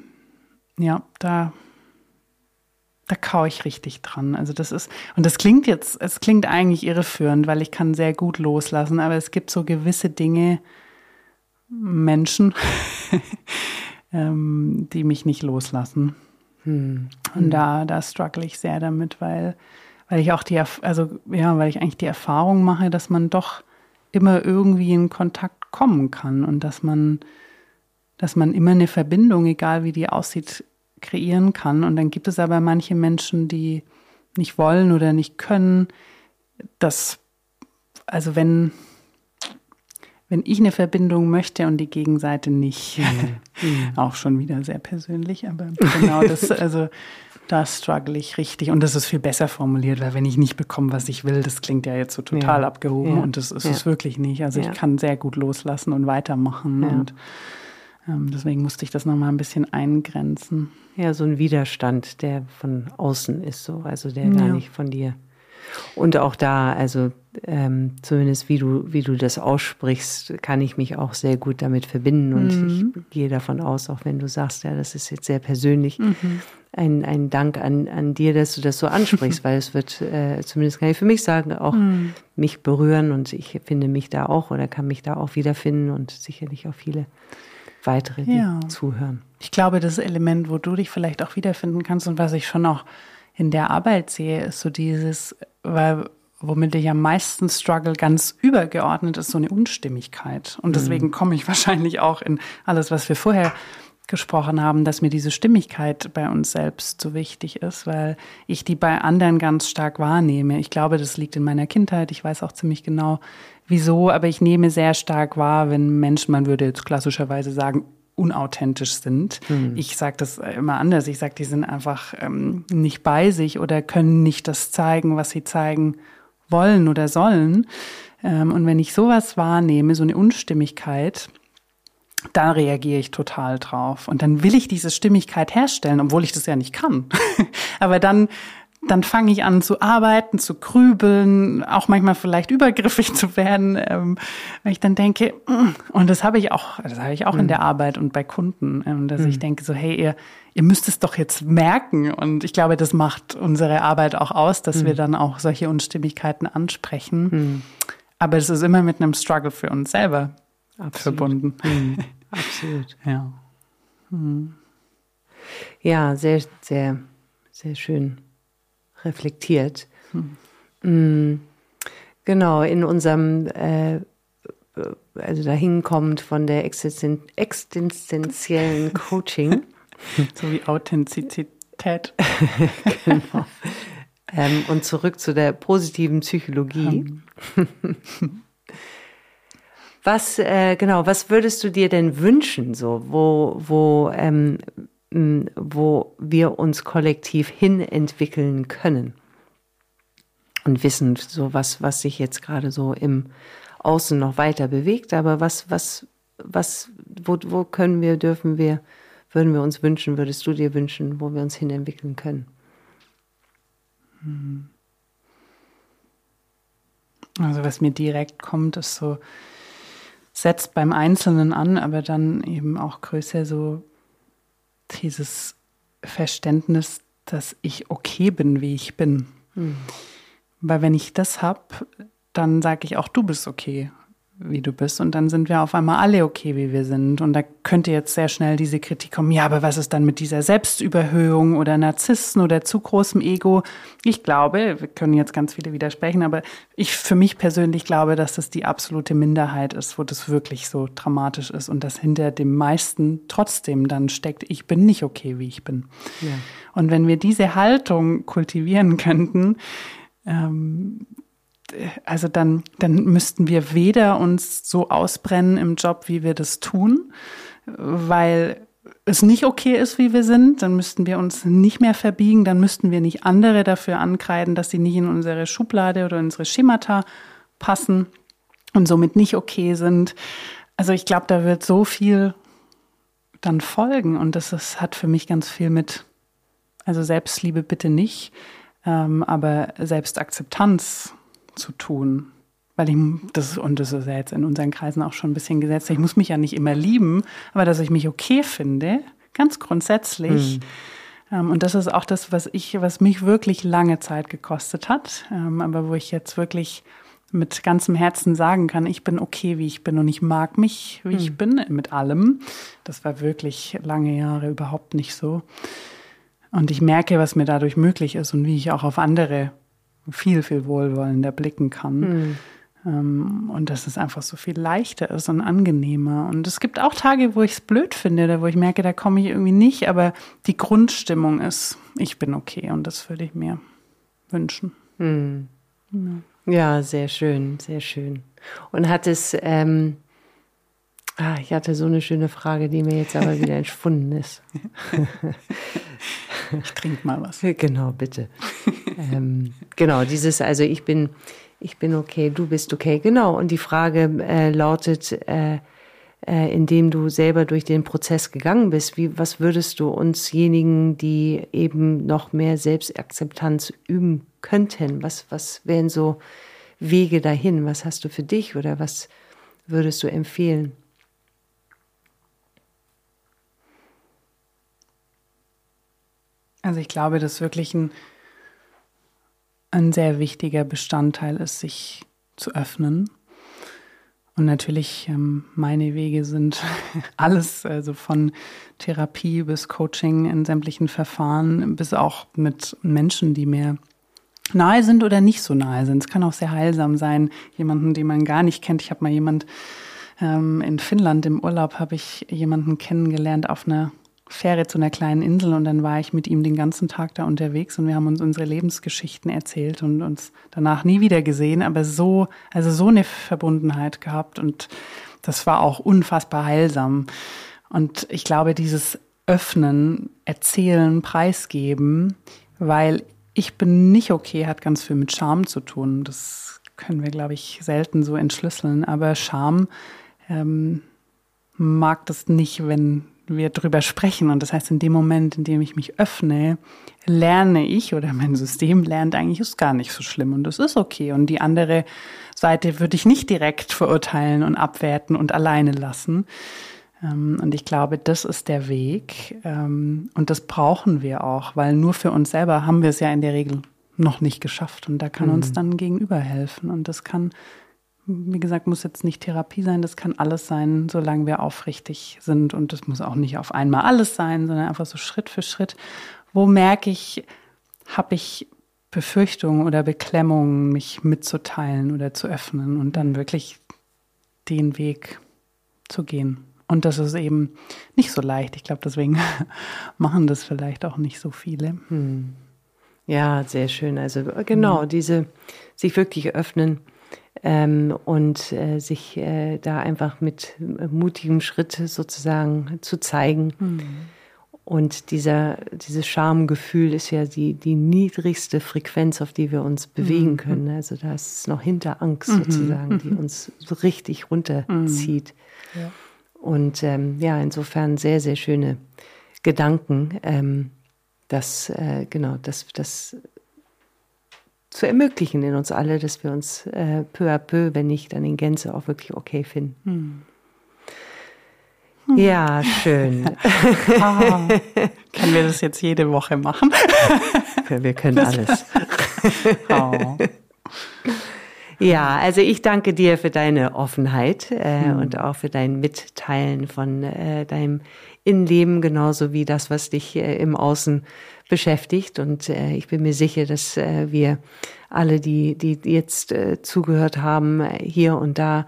S1: ja, da da kaue ich richtig dran. Also das ist, und das klingt jetzt, es klingt eigentlich irreführend, weil ich kann sehr gut loslassen, aber es gibt so gewisse Dinge, Menschen, ähm, die mich nicht loslassen. Hm. Und da, da struggle ich sehr damit, weil, weil ich auch die, also ja, weil ich eigentlich die Erfahrung mache, dass man doch immer irgendwie in Kontakt kommen kann und dass man, dass man immer eine Verbindung, egal wie die aussieht, kreieren kann. Und dann gibt es aber manche Menschen, die nicht wollen oder nicht können. dass, also wenn, wenn ich eine Verbindung möchte und die Gegenseite nicht, mhm. auch schon wieder sehr persönlich, aber genau das, also da struggle ich richtig. Und das ist viel besser formuliert, weil wenn ich nicht bekomme, was ich will, das klingt ja jetzt so total ja. abgehoben ja. und das ist ja. es wirklich nicht. Also ich kann sehr gut loslassen und weitermachen und deswegen musste ich das nochmal ein bisschen eingrenzen.
S2: Ja, so ein Widerstand, der von außen ist, so, also der ja. gar nicht von dir. Und auch da, also ähm, zumindest wie du, wie du das aussprichst, kann ich mich auch sehr gut damit verbinden. Und mhm. ich gehe davon aus, auch wenn du sagst, ja, das ist jetzt sehr persönlich, mhm. ein, ein Dank an, an dir, dass du das so ansprichst, weil es wird, äh, zumindest kann ich für mich sagen, auch mhm. mich berühren und ich finde mich da auch oder kann mich da auch wiederfinden und sicherlich auch viele weitere, die ja. zuhören.
S1: Ich glaube, das Element, wo du dich vielleicht auch wiederfinden kannst und was ich schon auch in der Arbeit sehe, ist so dieses, weil womit ich am meisten struggle, ganz übergeordnet ist so eine Unstimmigkeit. Und mhm. deswegen komme ich wahrscheinlich auch in alles, was wir vorher gesprochen haben, dass mir diese Stimmigkeit bei uns selbst so wichtig ist, weil ich die bei anderen ganz stark wahrnehme. Ich glaube, das liegt in meiner Kindheit. Ich weiß auch ziemlich genau, wieso, aber ich nehme sehr stark wahr, wenn Menschen, man würde jetzt klassischerweise sagen, unauthentisch sind. Mhm. Ich sage das immer anders. Ich sage, die sind einfach ähm, nicht bei sich oder können nicht das zeigen, was sie zeigen wollen oder sollen. Ähm, und wenn ich sowas wahrnehme, so eine Unstimmigkeit, da reagiere ich total drauf. Und dann will ich diese Stimmigkeit herstellen, obwohl ich das ja nicht kann. Aber dann dann fange ich an zu arbeiten, zu grübeln, auch manchmal vielleicht übergriffig zu werden, ähm, weil ich dann denke, mm, und das habe ich auch, das habe ich auch mhm. in der Arbeit und bei Kunden, ähm, dass mhm. ich denke so, hey, ihr, ihr müsst es doch jetzt merken. Und ich glaube, das macht unsere Arbeit auch aus, dass mhm. wir dann auch solche Unstimmigkeiten ansprechen. Mhm. Aber es ist immer mit einem Struggle für uns selber. Absolut. verbunden.
S2: Mhm. Absolut.
S1: ja. Mhm.
S2: Ja, sehr, sehr, sehr schön reflektiert. Mhm. Genau, in unserem, äh, also dahin kommt von der Existen existenziellen Coaching.
S1: so wie Authentizität.
S2: genau. Ähm, und zurück zu der positiven Psychologie. Was, äh, genau, was würdest du dir denn wünschen, so, wo, wo, ähm, wo wir uns kollektiv hin entwickeln können? Und wissen, so was, was sich jetzt gerade so im Außen noch weiter bewegt, aber was, was, was, wo, wo können wir, dürfen wir, würden wir uns wünschen, würdest du dir wünschen, wo wir uns hin entwickeln können?
S1: Also was mir direkt kommt, ist so, setzt beim Einzelnen an, aber dann eben auch größer so dieses Verständnis, dass ich okay bin, wie ich bin. Mhm. Weil wenn ich das habe, dann sage ich auch, du bist okay wie du bist. Und dann sind wir auf einmal alle okay, wie wir sind. Und da könnte jetzt sehr schnell diese Kritik kommen, ja, aber was ist dann mit dieser Selbstüberhöhung oder Narzissten oder zu großem Ego? Ich glaube, wir können jetzt ganz viele widersprechen, aber ich für mich persönlich glaube, dass das die absolute Minderheit ist, wo das wirklich so dramatisch ist und dass hinter dem meisten trotzdem dann steckt, ich bin nicht okay, wie ich bin. Ja. Und wenn wir diese Haltung kultivieren könnten, ähm, also dann, dann müssten wir weder uns so ausbrennen im Job, wie wir das tun, weil es nicht okay ist, wie wir sind, dann müssten wir uns nicht mehr verbiegen, dann müssten wir nicht andere dafür ankreiden, dass sie nicht in unsere Schublade oder unsere Schemata passen und somit nicht okay sind. Also ich glaube, da wird so viel dann folgen und das ist, hat für mich ganz viel mit, also Selbstliebe bitte nicht, ähm, aber Selbstakzeptanz zu tun. Weil ich, das, und das ist ja jetzt in unseren Kreisen auch schon ein bisschen gesetzt, ich muss mich ja nicht immer lieben, aber dass ich mich okay finde, ganz grundsätzlich. Mhm. Ähm, und das ist auch das, was ich, was mich wirklich lange Zeit gekostet hat, ähm, aber wo ich jetzt wirklich mit ganzem Herzen sagen kann, ich bin okay, wie ich bin und ich mag mich, wie mhm. ich bin, mit allem. Das war wirklich lange Jahre überhaupt nicht so. Und ich merke, was mir dadurch möglich ist und wie ich auch auf andere viel, viel wohlwollender blicken kann. Mhm. Ähm, und dass es einfach so viel leichter ist und angenehmer. Und es gibt auch Tage, wo ich es blöd finde, oder wo ich merke, da komme ich irgendwie nicht, aber die Grundstimmung ist, ich bin okay und das würde ich mir wünschen.
S2: Mhm. Ja. ja. sehr schön, sehr schön. Und hat es, ähm, ah, ich hatte so eine schöne Frage, die mir jetzt aber wieder entschwunden ist.
S1: ich trinke mal was.
S2: Genau, bitte. Ähm, genau, dieses, also ich bin, ich bin okay, du bist okay, genau. Und die Frage äh, lautet, äh, äh, indem du selber durch den Prozess gegangen bist, wie, was würdest du unsjenigen, die eben noch mehr Selbstakzeptanz üben könnten, was, was wären so Wege dahin? Was hast du für dich oder was würdest du empfehlen?
S1: Also ich glaube, dass wirklich ein ein sehr wichtiger Bestandteil ist, sich zu öffnen. Und natürlich, ähm, meine Wege sind alles, also von Therapie bis Coaching in sämtlichen Verfahren, bis auch mit Menschen, die mir nahe sind oder nicht so nahe sind. Es kann auch sehr heilsam sein, jemanden, den man gar nicht kennt. Ich habe mal jemand ähm, in Finnland im Urlaub, habe ich jemanden kennengelernt auf einer Fähre zu einer kleinen Insel und dann war ich mit ihm den ganzen Tag da unterwegs und wir haben uns unsere Lebensgeschichten erzählt und uns danach nie wieder gesehen, aber so, also so eine Verbundenheit gehabt und das war auch unfassbar heilsam. Und ich glaube, dieses Öffnen, Erzählen, Preisgeben, weil ich bin nicht okay, hat ganz viel mit Scham zu tun. Das können wir, glaube ich, selten so entschlüsseln. Aber Scham ähm, mag das nicht, wenn wir drüber sprechen. Und das heißt, in dem Moment, in dem ich mich öffne, lerne ich oder mein System lernt eigentlich, ist gar nicht so schlimm und das ist okay. Und die andere Seite würde ich nicht direkt verurteilen und abwerten und alleine lassen. Ähm, und ich glaube, das ist der Weg. Ähm, und das brauchen wir auch, weil nur für uns selber haben wir es ja in der Regel noch nicht geschafft. Und da kann mhm. uns dann gegenüber helfen. Und das kann wie gesagt, muss jetzt nicht Therapie sein, das kann alles sein, solange wir aufrichtig sind. Und das muss auch nicht auf einmal alles sein, sondern einfach so Schritt für Schritt. Wo merke ich, habe ich Befürchtungen oder Beklemmungen, mich mitzuteilen oder zu öffnen und dann wirklich den Weg zu gehen. Und das ist eben nicht so leicht. Ich glaube, deswegen machen das vielleicht auch nicht so viele. Hm.
S2: Ja, sehr schön. Also genau, hm. diese sich wirklich öffnen ähm, und äh, sich äh, da einfach mit mutigem Schritt sozusagen zu zeigen. Mhm. Und dieser, dieses Schamgefühl ist ja die, die niedrigste Frequenz, auf die wir uns bewegen mhm. können. Also da ist noch hinter Angst mhm. sozusagen, die mhm. uns so richtig runterzieht. Mhm. Ja. Und ähm, ja, insofern sehr, sehr schöne Gedanken, ähm, dass, äh, genau, dass, dass zu ermöglichen in uns alle, dass wir uns äh, peu à peu, wenn nicht dann in Gänze, auch wirklich okay finden. Hm. Hm. Ja, schön.
S1: ah, können wir das jetzt jede Woche machen?
S2: wir können alles. oh. Ja, also ich danke dir für deine Offenheit äh, hm. und auch für dein Mitteilen von äh, deinem Innenleben, genauso wie das, was dich äh, im Außen beschäftigt. Und äh, ich bin mir sicher, dass äh, wir alle, die, die jetzt äh, zugehört haben, äh, hier und da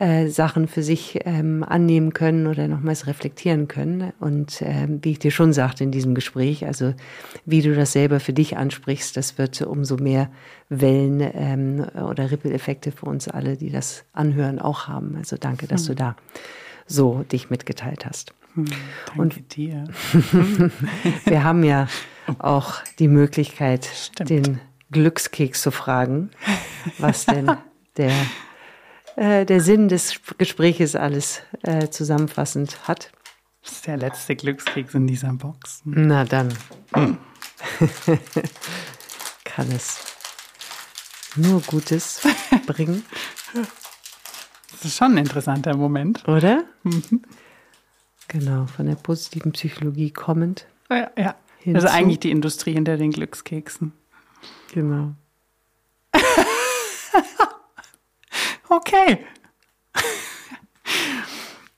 S2: äh, Sachen für sich ähm, annehmen können oder nochmals reflektieren können. Und äh, wie ich dir schon sagte in diesem Gespräch, also wie du das selber für dich ansprichst, das wird umso mehr Wellen ähm, oder Ripple-Effekte für uns alle, die das anhören, auch haben. Also danke, dass hm. du da so dich mitgeteilt hast.
S1: Hm, danke und dir.
S2: wir haben ja auch die Möglichkeit, Stimmt. den Glückskeks zu fragen, was denn der, äh, der Sinn des Gespräches alles äh, zusammenfassend hat.
S1: Das ist der letzte Glückskeks in dieser Box.
S2: Na dann. Hm. Kann es nur Gutes bringen.
S1: Das ist schon ein interessanter Moment.
S2: Oder? Mhm. Genau, von der positiven Psychologie kommend.
S1: Ja, ja. Hinzu. Also eigentlich die Industrie hinter den Glückskeksen.
S2: Genau.
S1: okay.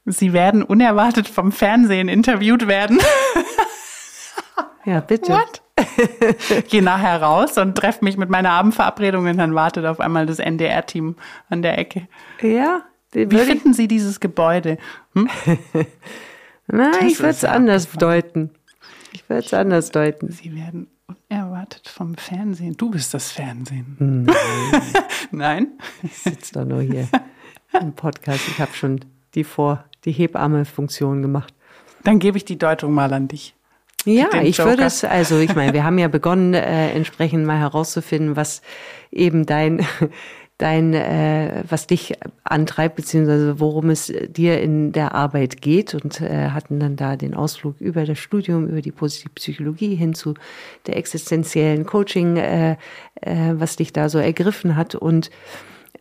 S1: Sie werden unerwartet vom Fernsehen interviewt werden.
S2: ja, bitte.
S1: What? Geh nachher raus und treffe mich mit meiner Abendverabredung und dann wartet auf einmal das NDR-Team an der Ecke.
S2: Ja.
S1: Wie finden Sie dieses Gebäude? Hm?
S2: Nein, ich würde es anders deuten. Ich würde es anders deuten.
S1: Sie werden unerwartet vom Fernsehen. Du bist das Fernsehen.
S2: Nein.
S1: Nein?
S2: Ich sitze doch nur hier im Podcast. Ich habe schon die vor die Hebamme-Funktion gemacht.
S1: Dann gebe ich die Deutung mal an dich.
S2: Ja, ich würde es, also ich meine, wir haben ja begonnen, äh, entsprechend mal herauszufinden, was eben dein dein, äh, was dich antreibt, beziehungsweise worum es dir in der Arbeit geht und äh, hatten dann da den Ausflug über das Studium, über die positive Psychologie hin zu der existenziellen Coaching, äh, äh, was dich da so ergriffen hat und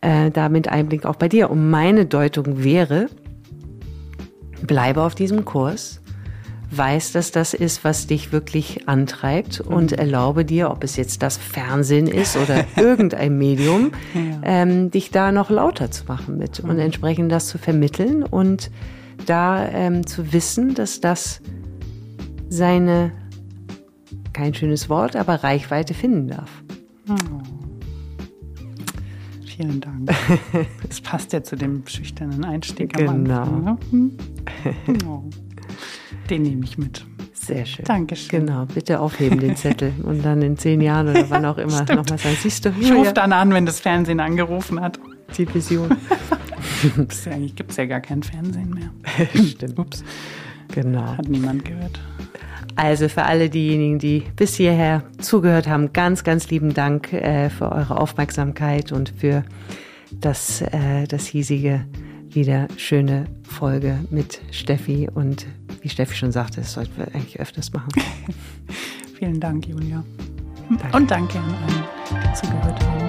S2: äh, damit Einblick auch bei dir. Und meine Deutung wäre, bleibe auf diesem Kurs, weiß, dass das ist, was dich wirklich antreibt und mhm. erlaube dir, ob es jetzt das Fernsehen ist oder irgendein Medium, ja. ähm, dich da noch lauter zu machen mit und mhm. entsprechend das zu vermitteln und da ähm, zu wissen, dass das seine, kein schönes Wort, aber Reichweite finden darf. Oh.
S1: Vielen Dank. Das passt ja zu dem schüchternen Einstieg.
S2: Genau. Anfang, ne?
S1: Den nehme ich mit.
S2: Sehr schön.
S1: Dankeschön.
S2: Genau, bitte aufheben den Zettel und dann in zehn Jahren oder wann auch immer nochmal sagen, siehst du.
S1: Ich rufe dann an, wenn das Fernsehen angerufen hat.
S2: Die Vision.
S1: Eigentlich gibt es ja gar kein Fernsehen mehr.
S2: Stimmt. Ups. Genau.
S1: Hat niemand gehört.
S2: Also für alle diejenigen, die bis hierher zugehört haben, ganz, ganz lieben Dank äh, für eure Aufmerksamkeit und für das, äh, das hiesige wieder schöne Folge mit Steffi und wie Steffi schon sagte, das sollten wir eigentlich öfters machen.
S1: Vielen Dank, Julia. Danke. Und danke an alle, die zugehört haben.